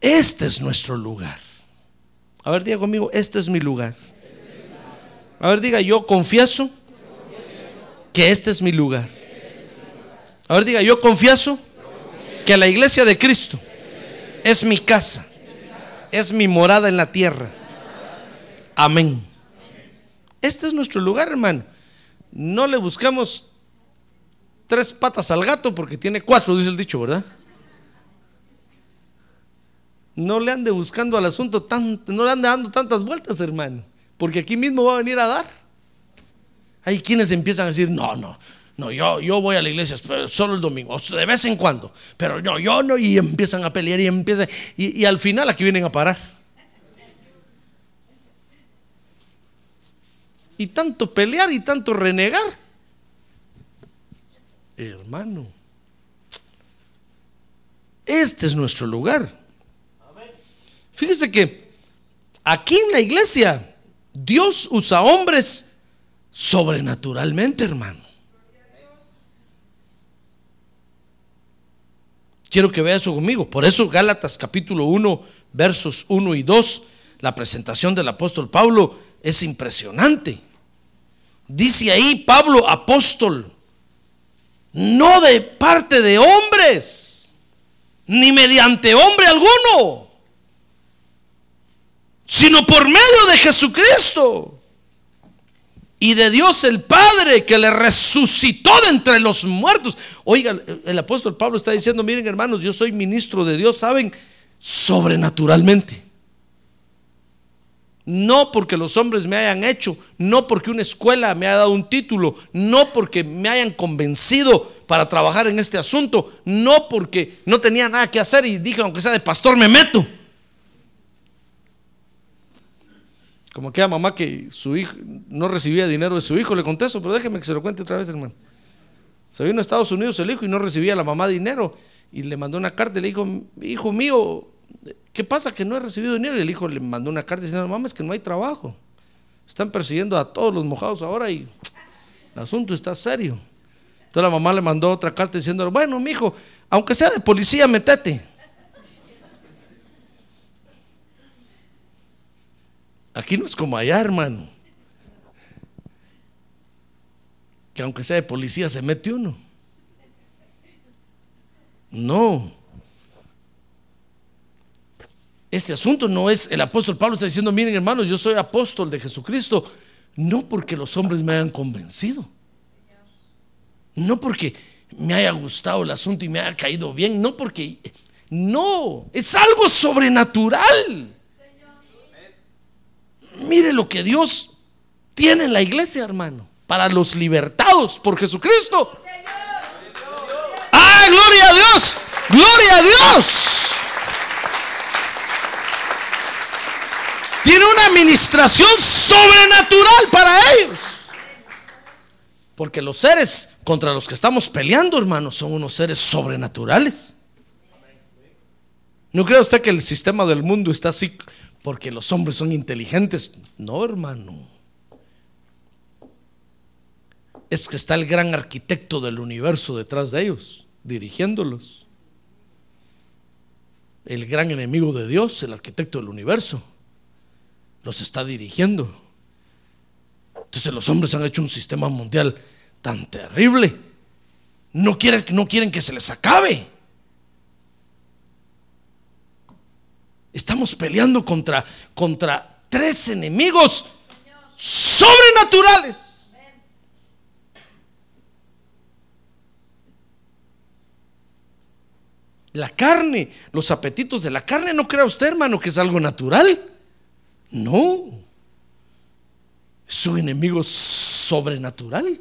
Speaker 2: este es nuestro lugar. A ver, diga conmigo, este es mi lugar. A ver, diga, yo confieso que este es mi lugar. A ver, diga, yo confieso que la iglesia de Cristo es mi casa, es mi morada en la tierra. Amén. Este es nuestro lugar, hermano. No le buscamos tres patas al gato porque tiene cuatro, dice el dicho, ¿verdad? No le ande buscando al asunto tan, no le ande dando tantas vueltas, hermano, porque aquí mismo va a venir a dar. Hay quienes empiezan a decir, no, no, no, yo, yo voy a la iglesia solo el domingo, de vez en cuando, pero no, yo no, y empiezan a pelear y empiezan, y, y al final aquí vienen a parar. Y tanto pelear y tanto renegar. Hermano, este es nuestro lugar. Fíjese que aquí en la iglesia Dios usa hombres sobrenaturalmente, hermano. Quiero que vea eso conmigo. Por eso Gálatas capítulo 1, versos 1 y 2, la presentación del apóstol Pablo es impresionante. Dice ahí Pablo, apóstol, no de parte de hombres, ni mediante hombre alguno, sino por medio de Jesucristo y de Dios el Padre que le resucitó de entre los muertos. Oiga, el apóstol Pablo está diciendo, miren hermanos, yo soy ministro de Dios, ¿saben? Sobrenaturalmente. No porque los hombres me hayan hecho, no porque una escuela me haya dado un título, no porque me hayan convencido para trabajar en este asunto, no porque no tenía nada que hacer y dije, aunque sea de pastor, me meto. Como aquella mamá que su hijo no recibía dinero de su hijo, le contesto, pero déjeme que se lo cuente otra vez, hermano. Se vino a Estados Unidos el hijo y no recibía la mamá dinero. Y le mandó una carta y le dijo, hijo mío, ¿qué pasa que no he recibido dinero? Y el hijo le mandó una carta diciendo, mamá, es que no hay trabajo. Están persiguiendo a todos los mojados ahora y el asunto está serio. Entonces la mamá le mandó otra carta diciendo, bueno, mi hijo, aunque sea de policía, metete. Aquí no es como allá, hermano. Que aunque sea de policía se mete uno. No. Este asunto no es, el apóstol Pablo está diciendo, miren hermanos, yo soy apóstol de Jesucristo, no porque los hombres me hayan convencido. No porque me haya gustado el asunto y me haya caído bien, no porque... No, es algo sobrenatural. Mire lo que Dios tiene en la iglesia, hermano, para los libertados por Jesucristo. ¡Ah, gloria a Dios! ¡Gloria a Dios! Tiene una administración sobrenatural para ellos. Porque los seres contra los que estamos peleando, hermano, son unos seres sobrenaturales. ¿No cree usted que el sistema del mundo está así porque los hombres son inteligentes? No, hermano. Es que está el gran arquitecto del universo detrás de ellos, dirigiéndolos. El gran enemigo de Dios, el arquitecto del universo, los está dirigiendo. Entonces los hombres han hecho un sistema mundial tan terrible. No quieren, no quieren que se les acabe. Estamos peleando contra, contra tres enemigos sobrenaturales. La carne, los apetitos de la carne, no crea usted, hermano, que es algo natural. No. Es un enemigo sobrenatural.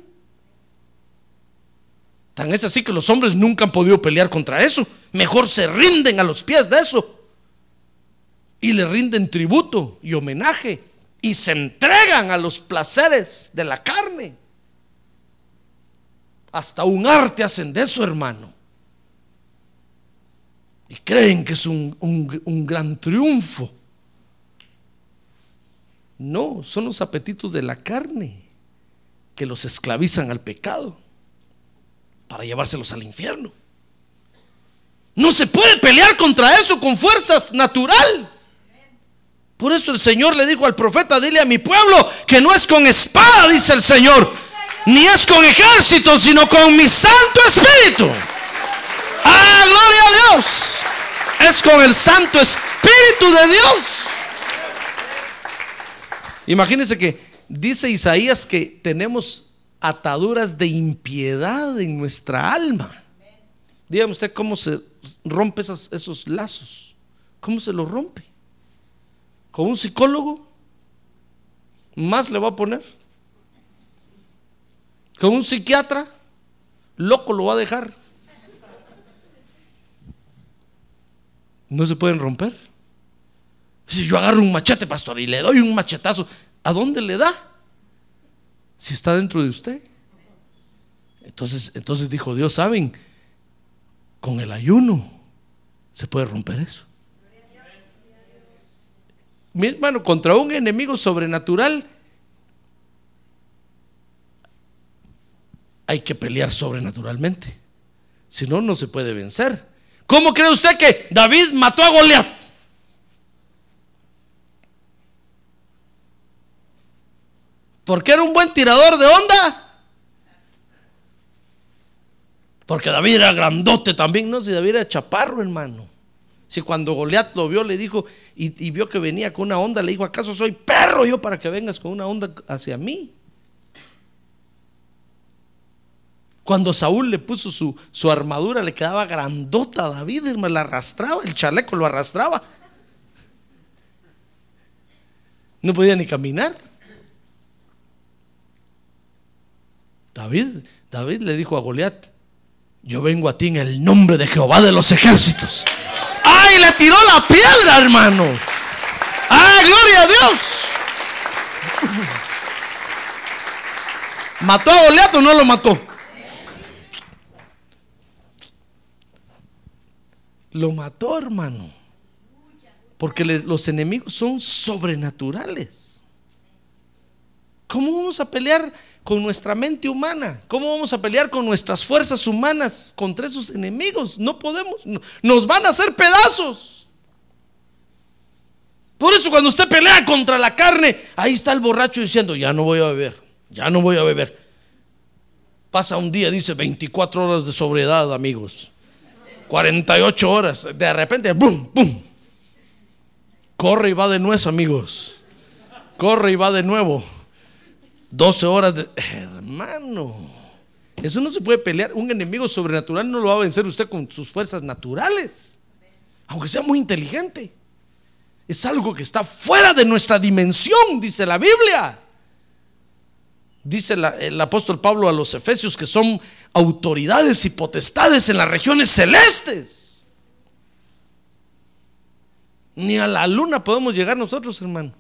Speaker 2: Tan es así que los hombres nunca han podido pelear contra eso. Mejor se rinden a los pies de eso. Y le rinden tributo y homenaje. Y se entregan a los placeres de la carne. Hasta un arte hacen de eso, hermano. Y creen que es un, un- un gran triunfo. No, son los apetitos de la carne que los esclavizan al pecado para llevárselos al infierno. No se puede pelear contra eso con fuerzas natural. Por eso el Señor le dijo al profeta, dile a mi pueblo que no es con espada, dice el Señor, ni es con ejército, sino con mi Santo Espíritu. ¡Ah, gloria a Dios! Es con el Santo Espíritu de Dios. Imagínense que dice Isaías que tenemos ataduras de impiedad en nuestra alma. Dígame usted cómo se rompe esos lazos. ¿Cómo se los rompe? ¿Con un psicólogo? ¿Más le va a poner? ¿Con un psiquiatra? Loco lo va a dejar. No se pueden romper. Si yo agarro un machete, pastor, y le doy un machetazo, ¿a dónde le da? Si está dentro de usted. Entonces, entonces dijo Dios, ¿saben? Con el ayuno se puede romper eso. Mi hermano, contra un enemigo sobrenatural hay que pelear sobrenaturalmente. Si no, no se puede vencer. ¿Cómo cree usted que David mató a Goliat? Porque era un buen tirador de onda. Porque David era grandote también, no, si David era chaparro, hermano. Si cuando Goliat lo vio, le dijo, y, y vio que venía con una onda, le dijo, ¿acaso soy perro yo para que vengas con una onda hacia mí? Cuando Saúl le puso su, su armadura, le quedaba grandota a David, hermano, la arrastraba, el chaleco lo arrastraba. No podía ni caminar. David, David le dijo a Goliat, yo vengo a ti en el nombre de Jehová de los ejércitos. ¡Ay! Le tiró la piedra, hermano. ¡Ah, gloria a Dios! ¿Mató a Goliat o no lo mató? Lo mató, hermano. Porque los enemigos son sobrenaturales. ¿Cómo vamos a pelear con nuestra mente humana? ¿Cómo vamos a pelear con nuestras fuerzas humanas contra esos enemigos? No podemos. no- Nos van a hacer pedazos. Por eso cuando usted pelea contra la carne, ahí está el borracho diciendo, ya no voy a beber, ya no voy a beber. Pasa un día, dice, 24 horas de sobriedad, amigos. 48 horas. De repente, ¡bum! ¡bum! Corre y va de nuez, amigos. Corre y va de nuevo. 12 horas de... Hermano, Eso no se puede pelear. Un enemigo sobrenatural no lo va a vencer usted con sus fuerzas naturales, aunque sea muy inteligente. Es algo que está fuera de nuestra dimensión, dice la Biblia. Dice el apóstol Pablo a los efesios que son autoridades y potestades en las regiones celestes. Ni a la luna podemos llegar nosotros, hermano.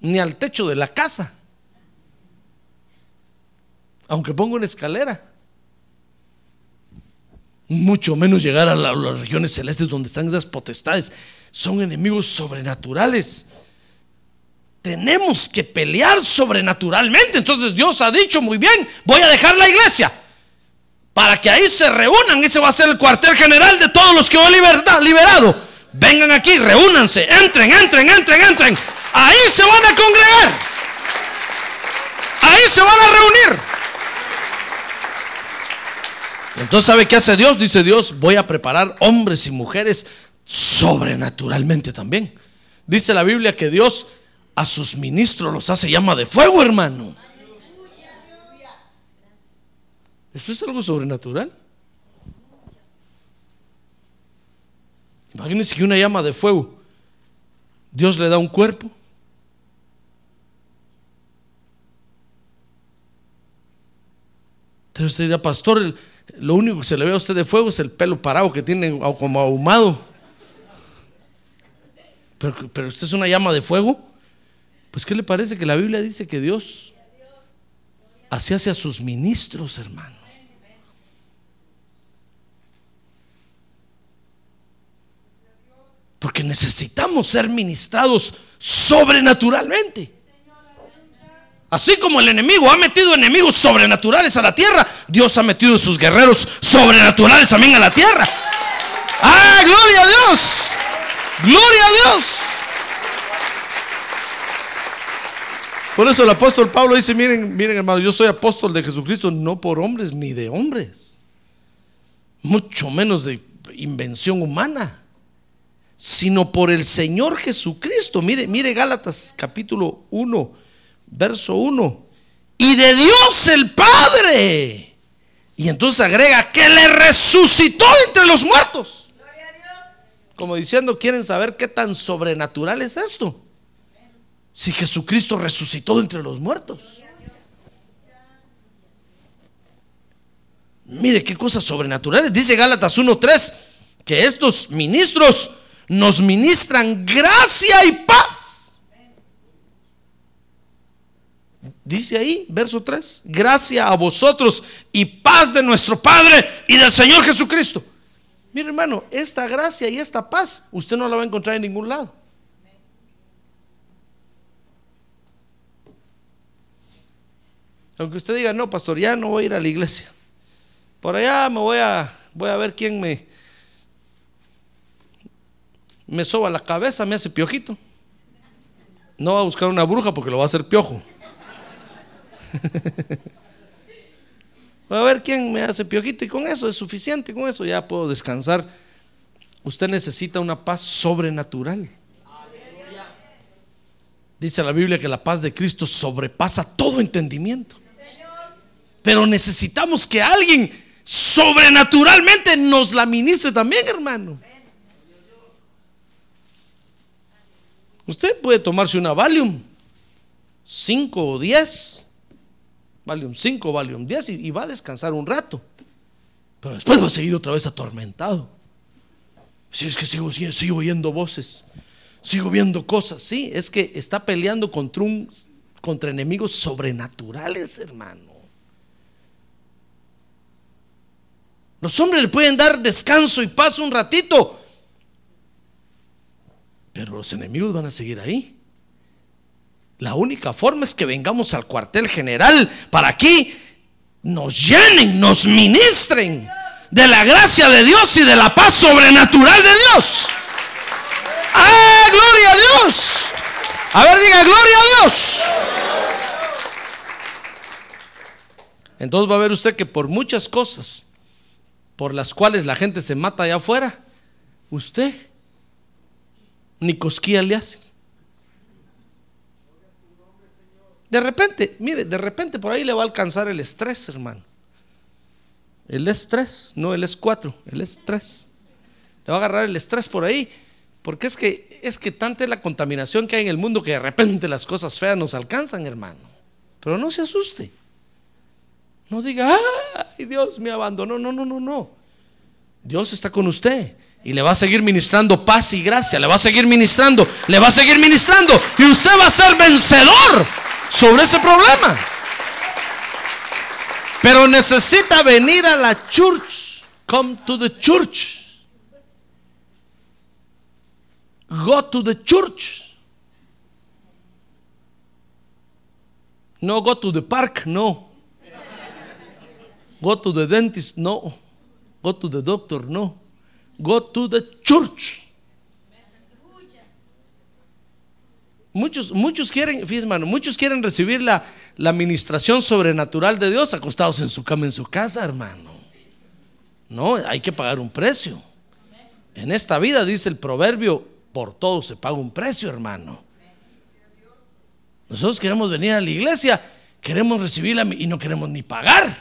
Speaker 2: Ni al techo de la casa. Aunque ponga una escalera. Mucho menos llegar a, las regiones celestes donde están esas potestades. Son enemigos sobrenaturales tenemos que pelear sobrenaturalmente. Entonces Dios ha dicho muy bien, voy a dejar la iglesia para que ahí se reúnan. Ese va a ser el cuartel general de todos los que he liberado. Vengan aquí, reúnanse, entren, entren, entren, entren. Ahí se van a congregar. Ahí se van a reunir. Entonces, ¿sabe qué hace Dios? Dice Dios, voy a preparar hombres y mujeres sobrenaturalmente también. Dice la Biblia que Dios a sus ministros los hace llama de fuego, hermano. Eso es algo sobrenatural. Imagínense que una llama de fuego, Dios le da un cuerpo. Entonces usted dirá, pastor, lo único que se le ve a usted de fuego es el pelo parado que tiene como ahumado. Pero, pero usted es una llama de fuego. Pues ¿qué le parece que la Biblia dice que Dios así hace a sus ministros, hermano? Porque necesitamos ser ministrados sobrenaturalmente. Así como el enemigo ha metido enemigos sobrenaturales a la tierra, Dios ha metido sus guerreros sobrenaturales también a la tierra. ¡Ah, gloria a Dios! ¡Gloria a Dios! Por eso el apóstol Pablo dice, miren, miren hermano, yo soy apóstol de Jesucristo, no por hombres ni de hombres, mucho menos de invención humana, sino por el Señor Jesucristo. Mire, mire Gálatas capítulo 1, verso 1. Y de Dios el Padre. Y entonces agrega que le resucitó entre los muertos. Como diciendo, ¿quieren saber qué tan sobrenatural es esto? Si Jesucristo resucitó entre los muertos. Mire qué cosas sobrenaturales. Dice Gálatas 1.3 que estos ministros nos ministran gracia y paz. Dice ahí, verso 3, gracia a vosotros y paz de nuestro Padre y del Señor Jesucristo. Mire hermano, esta gracia y esta paz usted no la va a encontrar en ningún lado. Aunque usted diga, no, pastor, ya no voy a ir a la iglesia. Por allá me voy a, voy a ver quién me, me soba la cabeza, me hace piojito. No va a buscar una bruja porque lo va a hacer piojo. Voy a ver quién me hace piojito y con eso es suficiente, con eso ya puedo descansar. Usted necesita una paz sobrenatural. Dice la Biblia que la paz de Cristo sobrepasa todo entendimiento. Pero necesitamos que alguien sobrenaturalmente nos la ministre también, hermano. Usted puede tomarse una Valium 5 o 10, Valium 5, Valium 10 y, va a descansar un rato. Pero después va a seguir otra vez atormentado. Si es que sigo, sigo oyendo voces, sigo viendo cosas. Sí, es que está peleando contra, un, contra enemigos sobrenaturales, hermano. Los hombres le pueden dar descanso y paz un ratito, pero los enemigos van a seguir ahí. La única forma es que vengamos al cuartel general para aquí nos llenen, nos ministren de la gracia de Dios y de la paz sobrenatural de Dios. ¡Ah, gloria a Dios! A ver, diga, gloria a Dios. Entonces va a ver usted que por muchas cosas por las cuales la gente se mata allá afuera, usted ni cosquilla le hace. De repente, mire, de repente por ahí le va a alcanzar el estrés, hermano. El estrés, no el S4, el estrés. Le va a agarrar el estrés por ahí, porque es que es que tanta es la contaminación que hay en el mundo que de repente las cosas feas nos alcanzan, hermano. Pero no se asuste. No diga, ay, Dios me abandonó. No, no, no, no. Dios está con usted y le va a seguir ministrando paz y gracia. Le va a seguir ministrando, le va a seguir ministrando. Y usted va a ser vencedor sobre ese problema. Pero necesita venir a la church. Come to the church. Go to the church. No go to the park, no. Go to the dentist, no. Go to the doctor, no. Go to the church. Muchos, muchos quieren, hermano, muchos quieren recibir la, la administración sobrenatural de Dios acostados en su cama, en su casa, hermano. No, hay que pagar un precio. En esta vida, dice el proverbio, por todo se paga un precio, hermano. Nosotros queremos venir a la iglesia, queremos recibirla y no queremos ni pagar.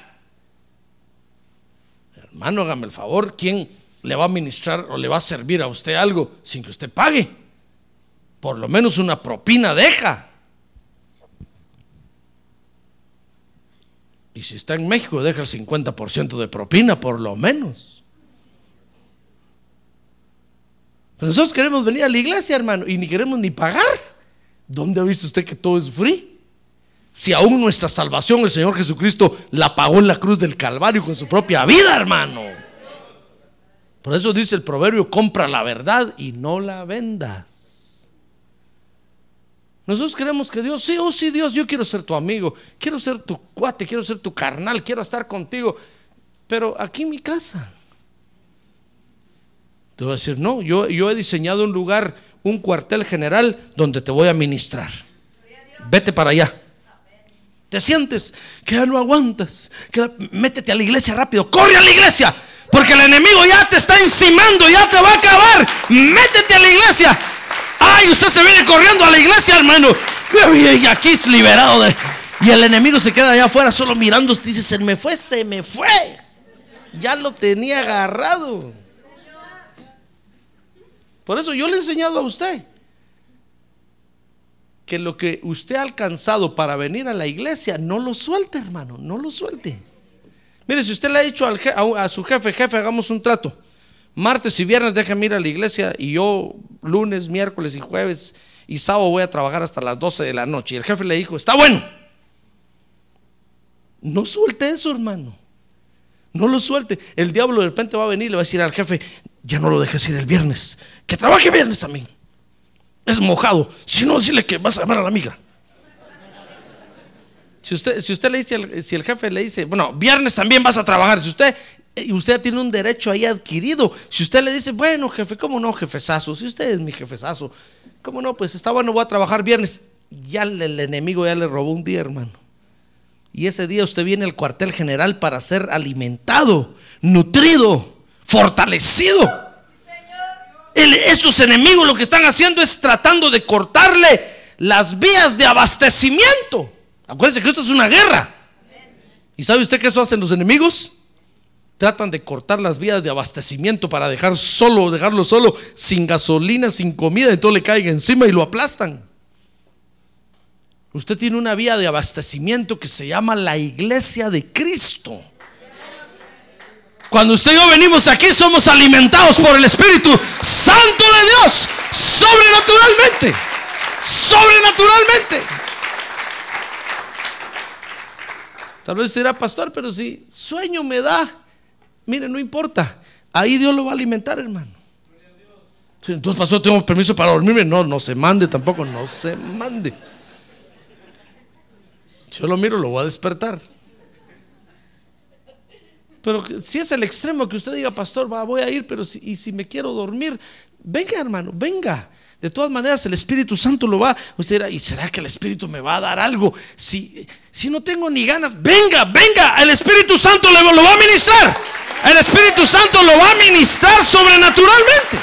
Speaker 2: Hermano, hágame el favor, ¿quién le va a ministrar o le va a servir a usted algo sin que usted pague? Por lo menos una propina deja. Y si está en México, deja el 50% de propina, por lo menos. Pero nosotros queremos venir a la iglesia, hermano, y ni queremos ni pagar. ¿Dónde ha visto usted que todo es free? Si aún nuestra salvación el Señor Jesucristo la pagó en la cruz del Calvario con su propia vida, hermano. Por eso dice el proverbio, compra la verdad y no la vendas. Nosotros queremos que Dios, sí, oh sí, Dios, yo quiero ser tu amigo, quiero ser tu cuate, quiero ser tu carnal, quiero estar contigo, pero aquí en mi casa. Te voy a decir, no, yo, yo he diseñado un lugar, un cuartel general donde te voy a ministrar. Vete para allá. Te sientes que ya no aguantas, que métete a la iglesia rápido, corre a la iglesia, porque el enemigo ya te está encimando, ya te va a acabar. Métete a la iglesia. Ay, usted se viene corriendo a la iglesia, hermano. Y aquí es liberado. Y el enemigo se queda allá afuera solo mirando. Usted dice, se me fue, se me fue. Ya lo tenía agarrado. Por eso yo le he enseñado a usted que lo que usted ha alcanzado para venir a la iglesia, no lo suelte, hermano, no lo suelte. Mire, si usted le ha dicho a, su jefe, jefe, hagamos un trato. Martes y viernes déjeme ir a la iglesia y yo lunes, miércoles y jueves y sábado voy a trabajar hasta las 12 de la noche. Y el jefe le dijo, está bueno. No suelte eso, hermano. No lo suelte. El diablo de repente va a venir y le va a decir al jefe, ya no lo dejes ir el viernes. Que trabaje viernes también es mojado. Si no, decirle que vas a llamar a la amiga. Si usted, si usted le dice, si el jefe le dice, bueno, viernes también vas a trabajar, si usted, y usted tiene un derecho ahí adquirido, si usted le dice, bueno, jefe, ¿cómo no, jefezazo? Si usted es mi jefezazo, ¿cómo no? Pues está bueno, voy a trabajar viernes. Ya el, el enemigo ya le robó un día, hermano. Y ese día usted viene al cuartel general para ser alimentado, nutrido, fortalecido esos enemigos lo que están haciendo es tratando de cortarle las vías de abastecimiento. Acuérdense que esto es una guerra. ¿Y sabe usted qué eso hacen los enemigos? Tratan de cortar las vías de abastecimiento para dejar solo, dejarlo solo, sin gasolina, sin comida, y todo le caiga encima y lo aplastan. Usted tiene una vía de abastecimiento que se llama la iglesia de Cristo. Cuando usted y yo venimos aquí somos alimentados por el Espíritu Santo de Dios, sobrenaturalmente, sobrenaturalmente. Tal vez usted dirá, pastor, pero si sueño me da, mire, no importa, ahí Dios lo va a alimentar, hermano. Entonces, pastor, tengo permiso para dormirme. No, no se mande tampoco, no se mande. Yo lo miro, lo voy a despertar. Pero si es el extremo que usted diga, pastor, va, voy a ir, pero si, y si me quiero dormir, venga hermano, venga. De todas maneras, el Espíritu Santo lo va. Usted dirá, ¿y será que el Espíritu me va a dar algo? Si, si no tengo ni ganas, venga, venga, el Espíritu Santo le, lo va a ministrar. El Espíritu Santo lo va a ministrar sobrenaturalmente.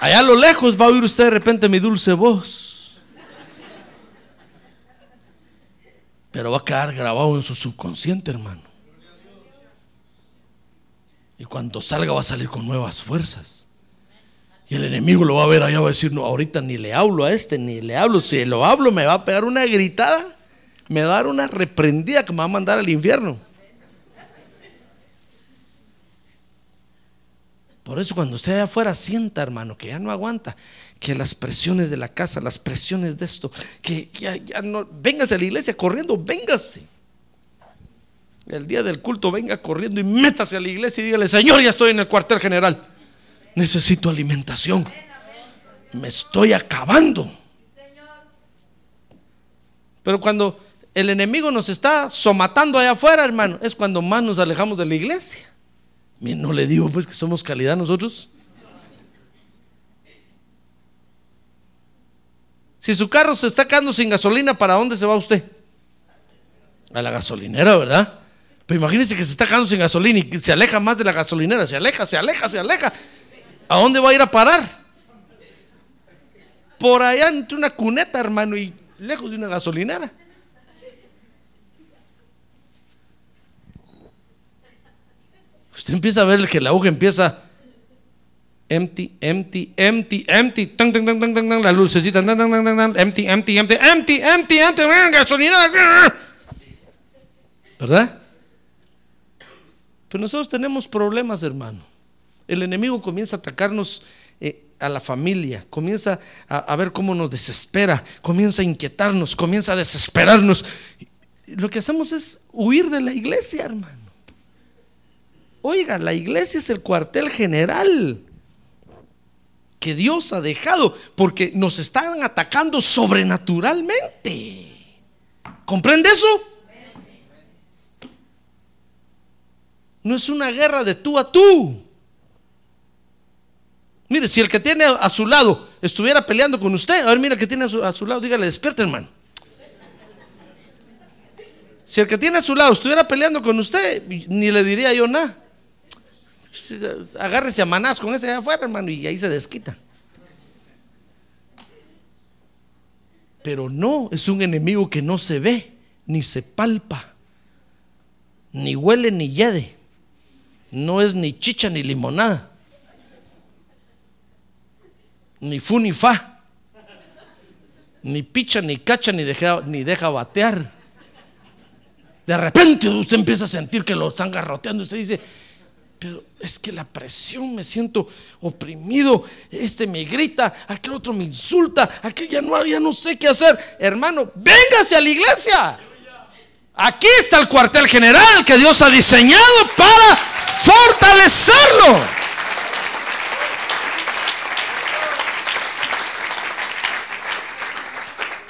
Speaker 2: Allá a lo lejos va a oír usted de repente mi dulce voz. Pero va a quedar grabado en su subconsciente, hermano. Y cuando salga va a salir con nuevas fuerzas. Y el enemigo lo va a ver allá, va a decir, no, ahorita ni le hablo a este, ni le hablo. Si lo hablo me va a pegar una gritada, me va a dar una reprendida que me va a mandar al infierno. Por eso cuando usted allá afuera sienta, hermano, que ya no aguanta, que las presiones de la casa, las presiones de esto, que ya, ya no, véngase a la iglesia corriendo, véngase. El día del culto venga corriendo y métase a la iglesia y dígale, Señor, ya estoy en el cuartel general. Necesito alimentación. Me estoy acabando. Pero cuando el enemigo nos está somatando allá afuera, hermano, es cuando más nos alejamos de la iglesia. No le digo pues que somos calidad nosotros. Si su carro se está quedando sin gasolina, ¿para dónde se va usted? A la gasolinera, ¿verdad? Pero imagínese que se está quedando sin gasolina y se aleja más de la gasolinera, se aleja, se aleja, se aleja. ¿A dónde va a ir a parar? Por allá entre una cuneta, hermano, y lejos de una gasolinera. Usted empieza a ver que la aguja empieza empty, empty, empty, empty, tan, tan, tan, tan, tan, la lucecita, tan, tan, tan, tan, empty, empty, empty, empty, empty, empty, gasolina. ¿Verdad? Pero nosotros tenemos problemas, hermano. El enemigo comienza a atacarnos eh, a la familia, comienza a, a, ver cómo nos desespera, comienza a inquietarnos, comienza a desesperarnos. Lo que hacemos es huir de la iglesia, hermano. Oiga, la iglesia es el cuartel general que Dios ha dejado porque nos están atacando sobrenaturalmente. ¿Comprende eso? No es una guerra de tú a tú. Mire, si el que tiene a su lado estuviera peleando con usted, a ver, mira el que tiene a su, a su lado, dígale, despierta, hermano. Si el que tiene a su lado estuviera peleando con usted, ni le diría yo nada. Agárrese a manás con ese de afuera, hermano, y ahí se desquita. Pero no, es un enemigo que no se ve, ni se palpa, ni huele, ni yede. No es ni chicha ni limonada, ni fu ni fa, ni picha, ni cacha, ni deja, ni deja batear. De repente usted empieza a sentir que lo están garroteando. Usted dice, pero es que la presión, me siento oprimido, este me grita, aquel otro me insulta, aquel ya no, ya no sé qué hacer. Hermano, véngase a la iglesia. Aquí está el cuartel general que Dios ha diseñado para fortalecerlo.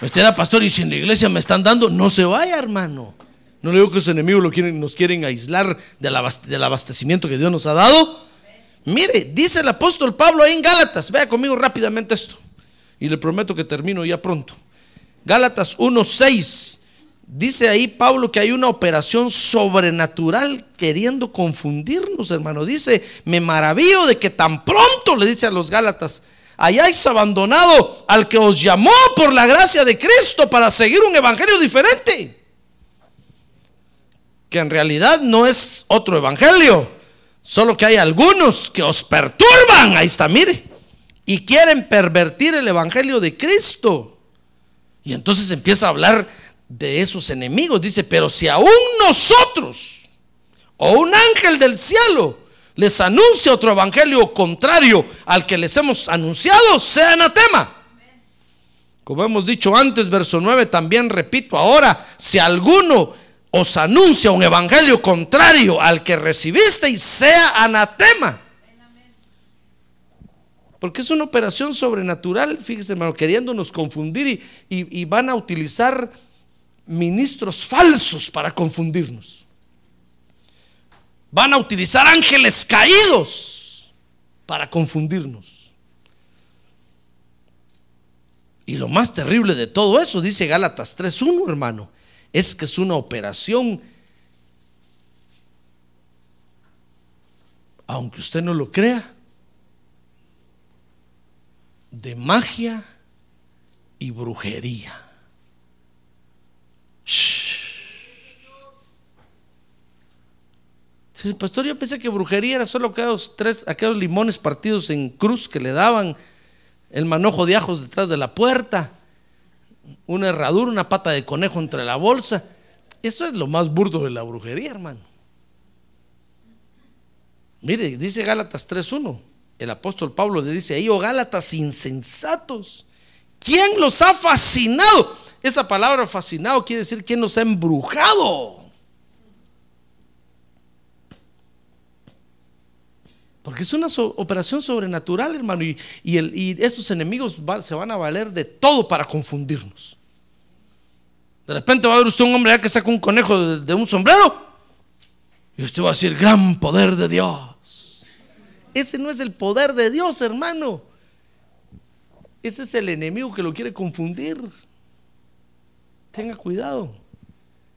Speaker 2: Usted era pastor y si en la iglesia me están dando, no se vaya, hermano. No le digo que los enemigos lo quieren, nos quieren aislar del, abastecimiento que Dios nos ha dado. Mire, dice el apóstol Pablo ahí en Gálatas, vea conmigo rápidamente esto. Y le prometo que termino ya pronto. Gálatas 1.6. Dice ahí Pablo que hay una operación sobrenatural queriendo confundirnos, hermano. Dice, me maravillo de que tan pronto, le dice a los Gálatas, hayáis abandonado al que os llamó por la gracia de Cristo para seguir un evangelio diferente que en realidad no es otro evangelio, solo que hay algunos que os perturban, ahí está, mire, y quieren pervertir el evangelio de Cristo. Y entonces empieza a hablar de esos enemigos, dice, pero si aún nosotros o un ángel del cielo les anuncia otro evangelio contrario al que les hemos anunciado, sea anatema. Como hemos dicho antes, verso 9, también repito ahora, si alguno os anuncia un evangelio contrario al que recibisteis, sea anatema. Porque es una operación sobrenatural, fíjese hermano, queriéndonos confundir y, y, y van a utilizar ministros falsos para confundirnos. Van a utilizar ángeles caídos para confundirnos. Y lo más terrible de todo eso, dice Gálatas 3.1, hermano, es que es una operación, aunque usted no lo crea, de magia y brujería. Sí, pastor, yo pensé que brujería era solo aquellos tres, aquellos limones partidos en cruz que le daban, el manojo de ajos detrás de la puerta, una herradura, una pata de conejo entre la bolsa. Eso es lo más burdo de la brujería, hermano. Mire, dice Gálatas 3.1. El apóstol Pablo le dice ahí, oh Gálatas insensatos, ¿quién los ha fascinado? Esa palabra fascinado quiere decir quién los ha embrujado. Porque es una operación sobrenatural, hermano. Y, estos enemigos se van a valer de todo para confundirnos. De repente va a ver usted un hombre que saca un conejo de, de un sombrero. Y usted va a decir, gran poder de Dios. Ese no es el poder de Dios, hermano. Ese es el enemigo que lo quiere confundir. Tenga cuidado.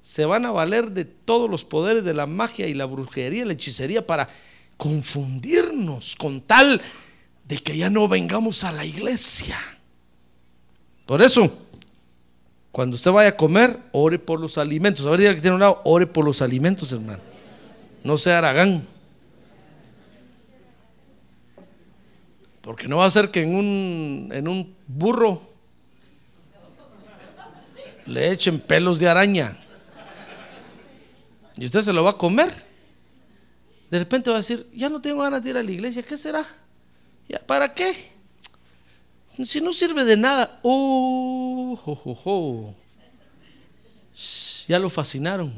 Speaker 2: Se van a valer de todos los poderes de la magia y la brujería, la hechicería para confundirnos con tal de que ya no vengamos a la iglesia. Por eso, cuando usted vaya a comer, ore por los alimentos. A ver, diga que tiene un lado, ore por los alimentos, hermano. No sea aragán. Porque no va a ser que en un, en un burro le echen pelos de araña. Y usted se lo va a comer. De repente va a decir, ya no tengo ganas de ir a la iglesia, ¿qué será? ¿Ya para qué? Si no sirve de nada. Oh, Ya lo fascinaron,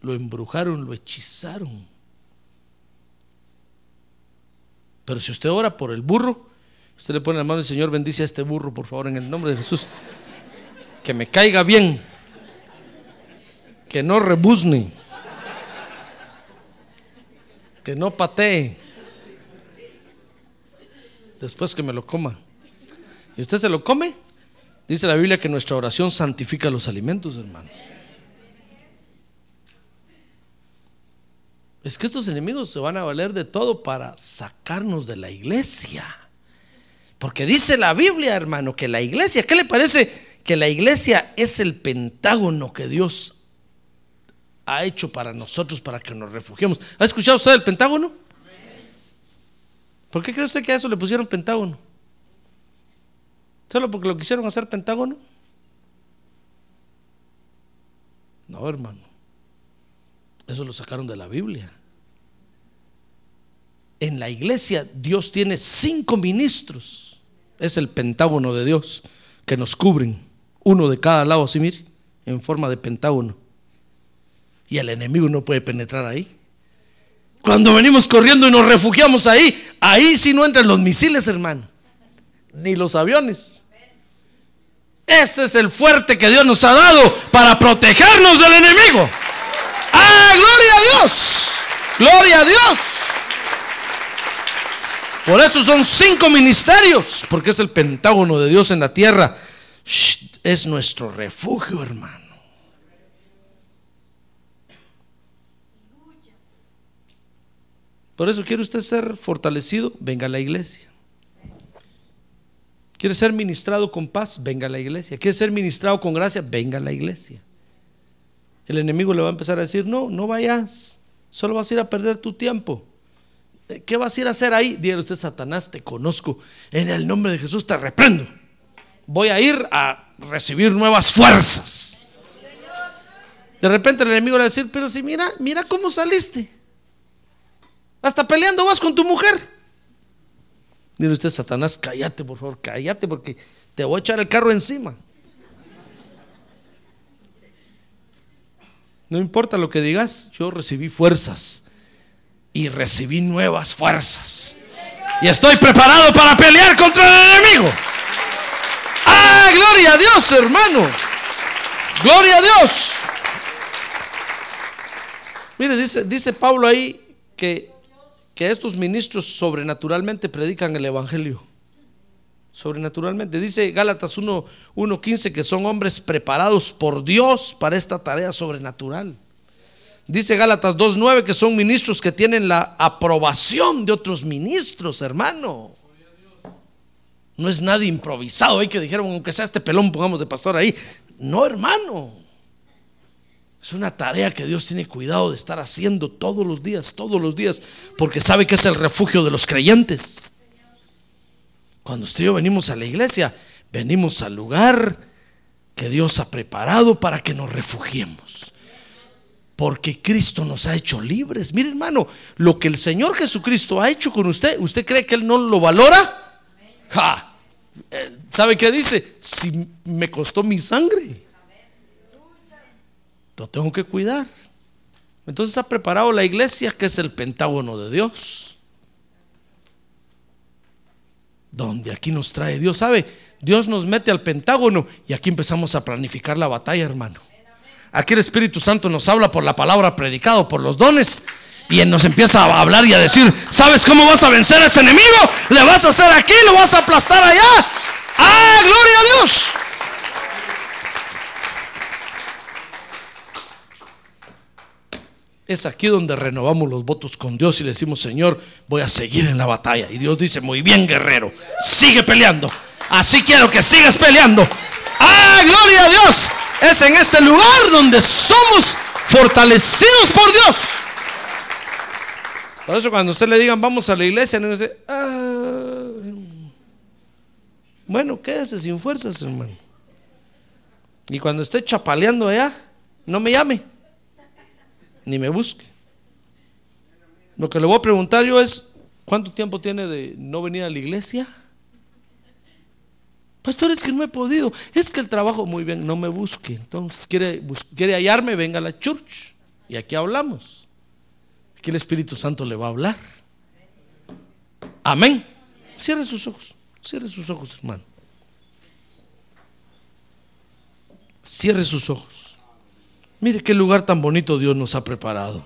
Speaker 2: lo embrujaron, lo hechizaron. Pero si usted ora por el burro, usted le pone la mano y Señor bendice a este burro, por favor, en el nombre de Jesús. Que me caiga bien, que no rebuzne que no patee después que me lo coma. ¿Y usted se lo come? Dice la Biblia que nuestra oración santifica los alimentos, hermano. Es que estos enemigos se van a valer de todo para sacarnos de la iglesia. Porque dice la Biblia, hermano, que la iglesia, ¿qué le parece? Que la iglesia es el pentágono que Dios ha hecho para nosotros para que nos refugiemos. ¿Ha escuchado usted el Pentágono? ¿Por qué cree usted que a eso le pusieron Pentágono? ¿Solo porque lo quisieron hacer Pentágono? No, hermano. Eso lo sacaron de la Biblia. En la iglesia Dios tiene cinco ministros. Es el Pentágono de Dios que nos cubren. Uno de cada lado, así mire, en forma de Pentágono y el enemigo no puede penetrar ahí. Cuando venimos corriendo y nos refugiamos ahí, ahí sí no entran los misiles, hermano, ni los aviones. Ese es el fuerte que Dios nos ha dado para protegernos del enemigo. ¡Ah, gloria a Dios! ¡Gloria a Dios! Por eso son cinco ministerios, porque es el pentágono de Dios en la tierra. es nuestro refugio, hermano. Por eso quiere usted ser fortalecido, venga a la iglesia. Quiere ser ministrado con paz, venga a la iglesia. Quiere ser ministrado con gracia, venga a la iglesia. El enemigo le va a empezar a decir, no, no vayas, solo vas a ir a perder tu tiempo. Eh, ¿Qué vas a ir a hacer ahí? Dígale usted, Satanás, te conozco. En el nombre de Jesús te reprendo. Voy a ir a recibir nuevas fuerzas. De repente el enemigo le va a decir, pero si mira, mira cómo saliste. Hasta peleando vas con tu mujer. Dile usted, Satanás, cállate, por favor, cállate porque te voy a echar el carro encima. No importa lo que digas, yo recibí fuerzas y recibí nuevas fuerzas. Y estoy preparado para pelear contra el enemigo. ¡Ah, gloria a Dios, hermano! ¡Gloria a Dios! Mire, dice, dice Pablo ahí que que estos ministros sobrenaturalmente predican el Evangelio. Sobrenaturalmente. Dice Gálatas 1.15 que son hombres preparados por Dios para esta tarea sobrenatural. Dice Gálatas 2.9 que son ministros que tienen la aprobación de otros ministros, hermano. No es nada improvisado. Hay que dijeron, aunque sea este pelón, pongamos de pastor ahí. No, hermano. Es una tarea que Dios tiene cuidado de estar haciendo todos los días, todos los días, porque sabe que es el refugio de los creyentes. Cuando usted y yo venimos a la iglesia, venimos al lugar que Dios ha preparado para que nos refugiemos. Porque Cristo nos ha hecho libres. Mire hermano, lo que el Señor Jesucristo ha hecho con usted, ¿usted cree que Él no lo valora? Ja. Eh, ¿Sabe qué dice? Si me costó mi sangre lo tengo que cuidar. Entonces ha preparado la iglesia, que es el pentágono de Dios. Donde aquí nos trae Dios, ¿sabe? Dios nos mete al pentágono y aquí empezamos a planificar la batalla, hermano. Aquí el Espíritu Santo nos habla por la palabra predicado, por los dones. Y nos empieza a hablar y a decir, ¿sabes cómo vas a vencer a este enemigo? Le vas a hacer aquí, lo vas a aplastar allá. ¡Ah, gloria a Dios! Es aquí donde renovamos los votos con Dios y le decimos, Señor, voy a seguir en la batalla. Y Dios dice, muy bien, guerrero, sigue peleando. Así quiero que sigas peleando. ¡Ah, gloria a Dios! Es en este lugar donde somos fortalecidos por Dios. Por eso cuando usted le digan, vamos a la iglesia, no dice, ah, bueno, quédese sin fuerzas, hermano. Y cuando esté chapaleando allá, no me llame ni me busque. Lo que le voy a preguntar yo es, ¿cuánto tiempo tiene de no venir a la iglesia? Pastor, es que no he podido. Es que el trabajo, muy bien, no me busque. Entonces, quiere, quiere hallarme, venga a la church. Y aquí hablamos. Aquí el Espíritu Santo le va a hablar. Amén. Cierre sus ojos. Cierre sus ojos, hermano. Cierre sus ojos. Mire qué lugar tan bonito Dios nos ha preparado.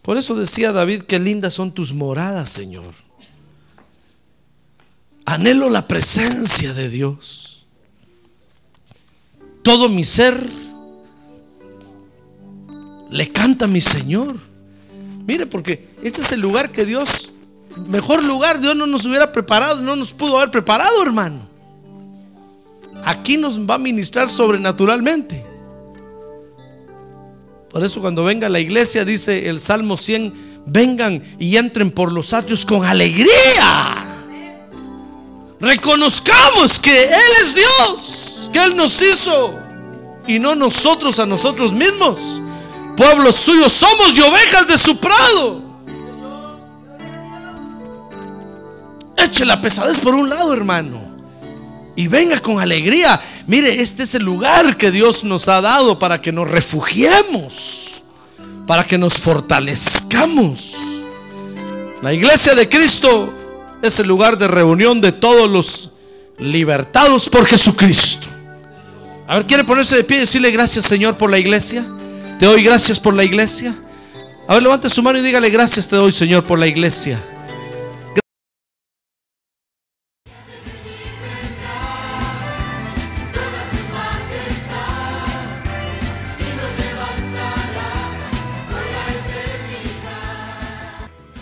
Speaker 2: Por eso decía David, qué lindas son tus moradas, Señor. Anhelo la presencia de Dios. Todo mi ser le canta a mi Señor. Mire, porque este es el lugar que Dios, mejor lugar, Dios no nos hubiera preparado, no nos pudo haber preparado, hermano. Aquí nos va a ministrar sobrenaturalmente. Por eso cuando venga la iglesia, dice el Salmo 100, vengan y entren por los atrios con alegría. Reconozcamos que Él es Dios, que Él nos hizo y no nosotros a nosotros mismos. Pueblos suyos somos y ovejas de su prado. Eche la pesadez por un lado, hermano y venga con alegría. Mire, este es el lugar que Dios nos ha dado para que nos refugiemos, para que nos fortalezcamos. La iglesia de Cristo es el lugar de reunión de todos los libertados por Jesucristo. A ver, ¿quiere ponerse de pie y decirle gracias Señor por la iglesia? Te doy gracias por la iglesia. A ver, levante su mano y dígale gracias te doy Señor por la iglesia.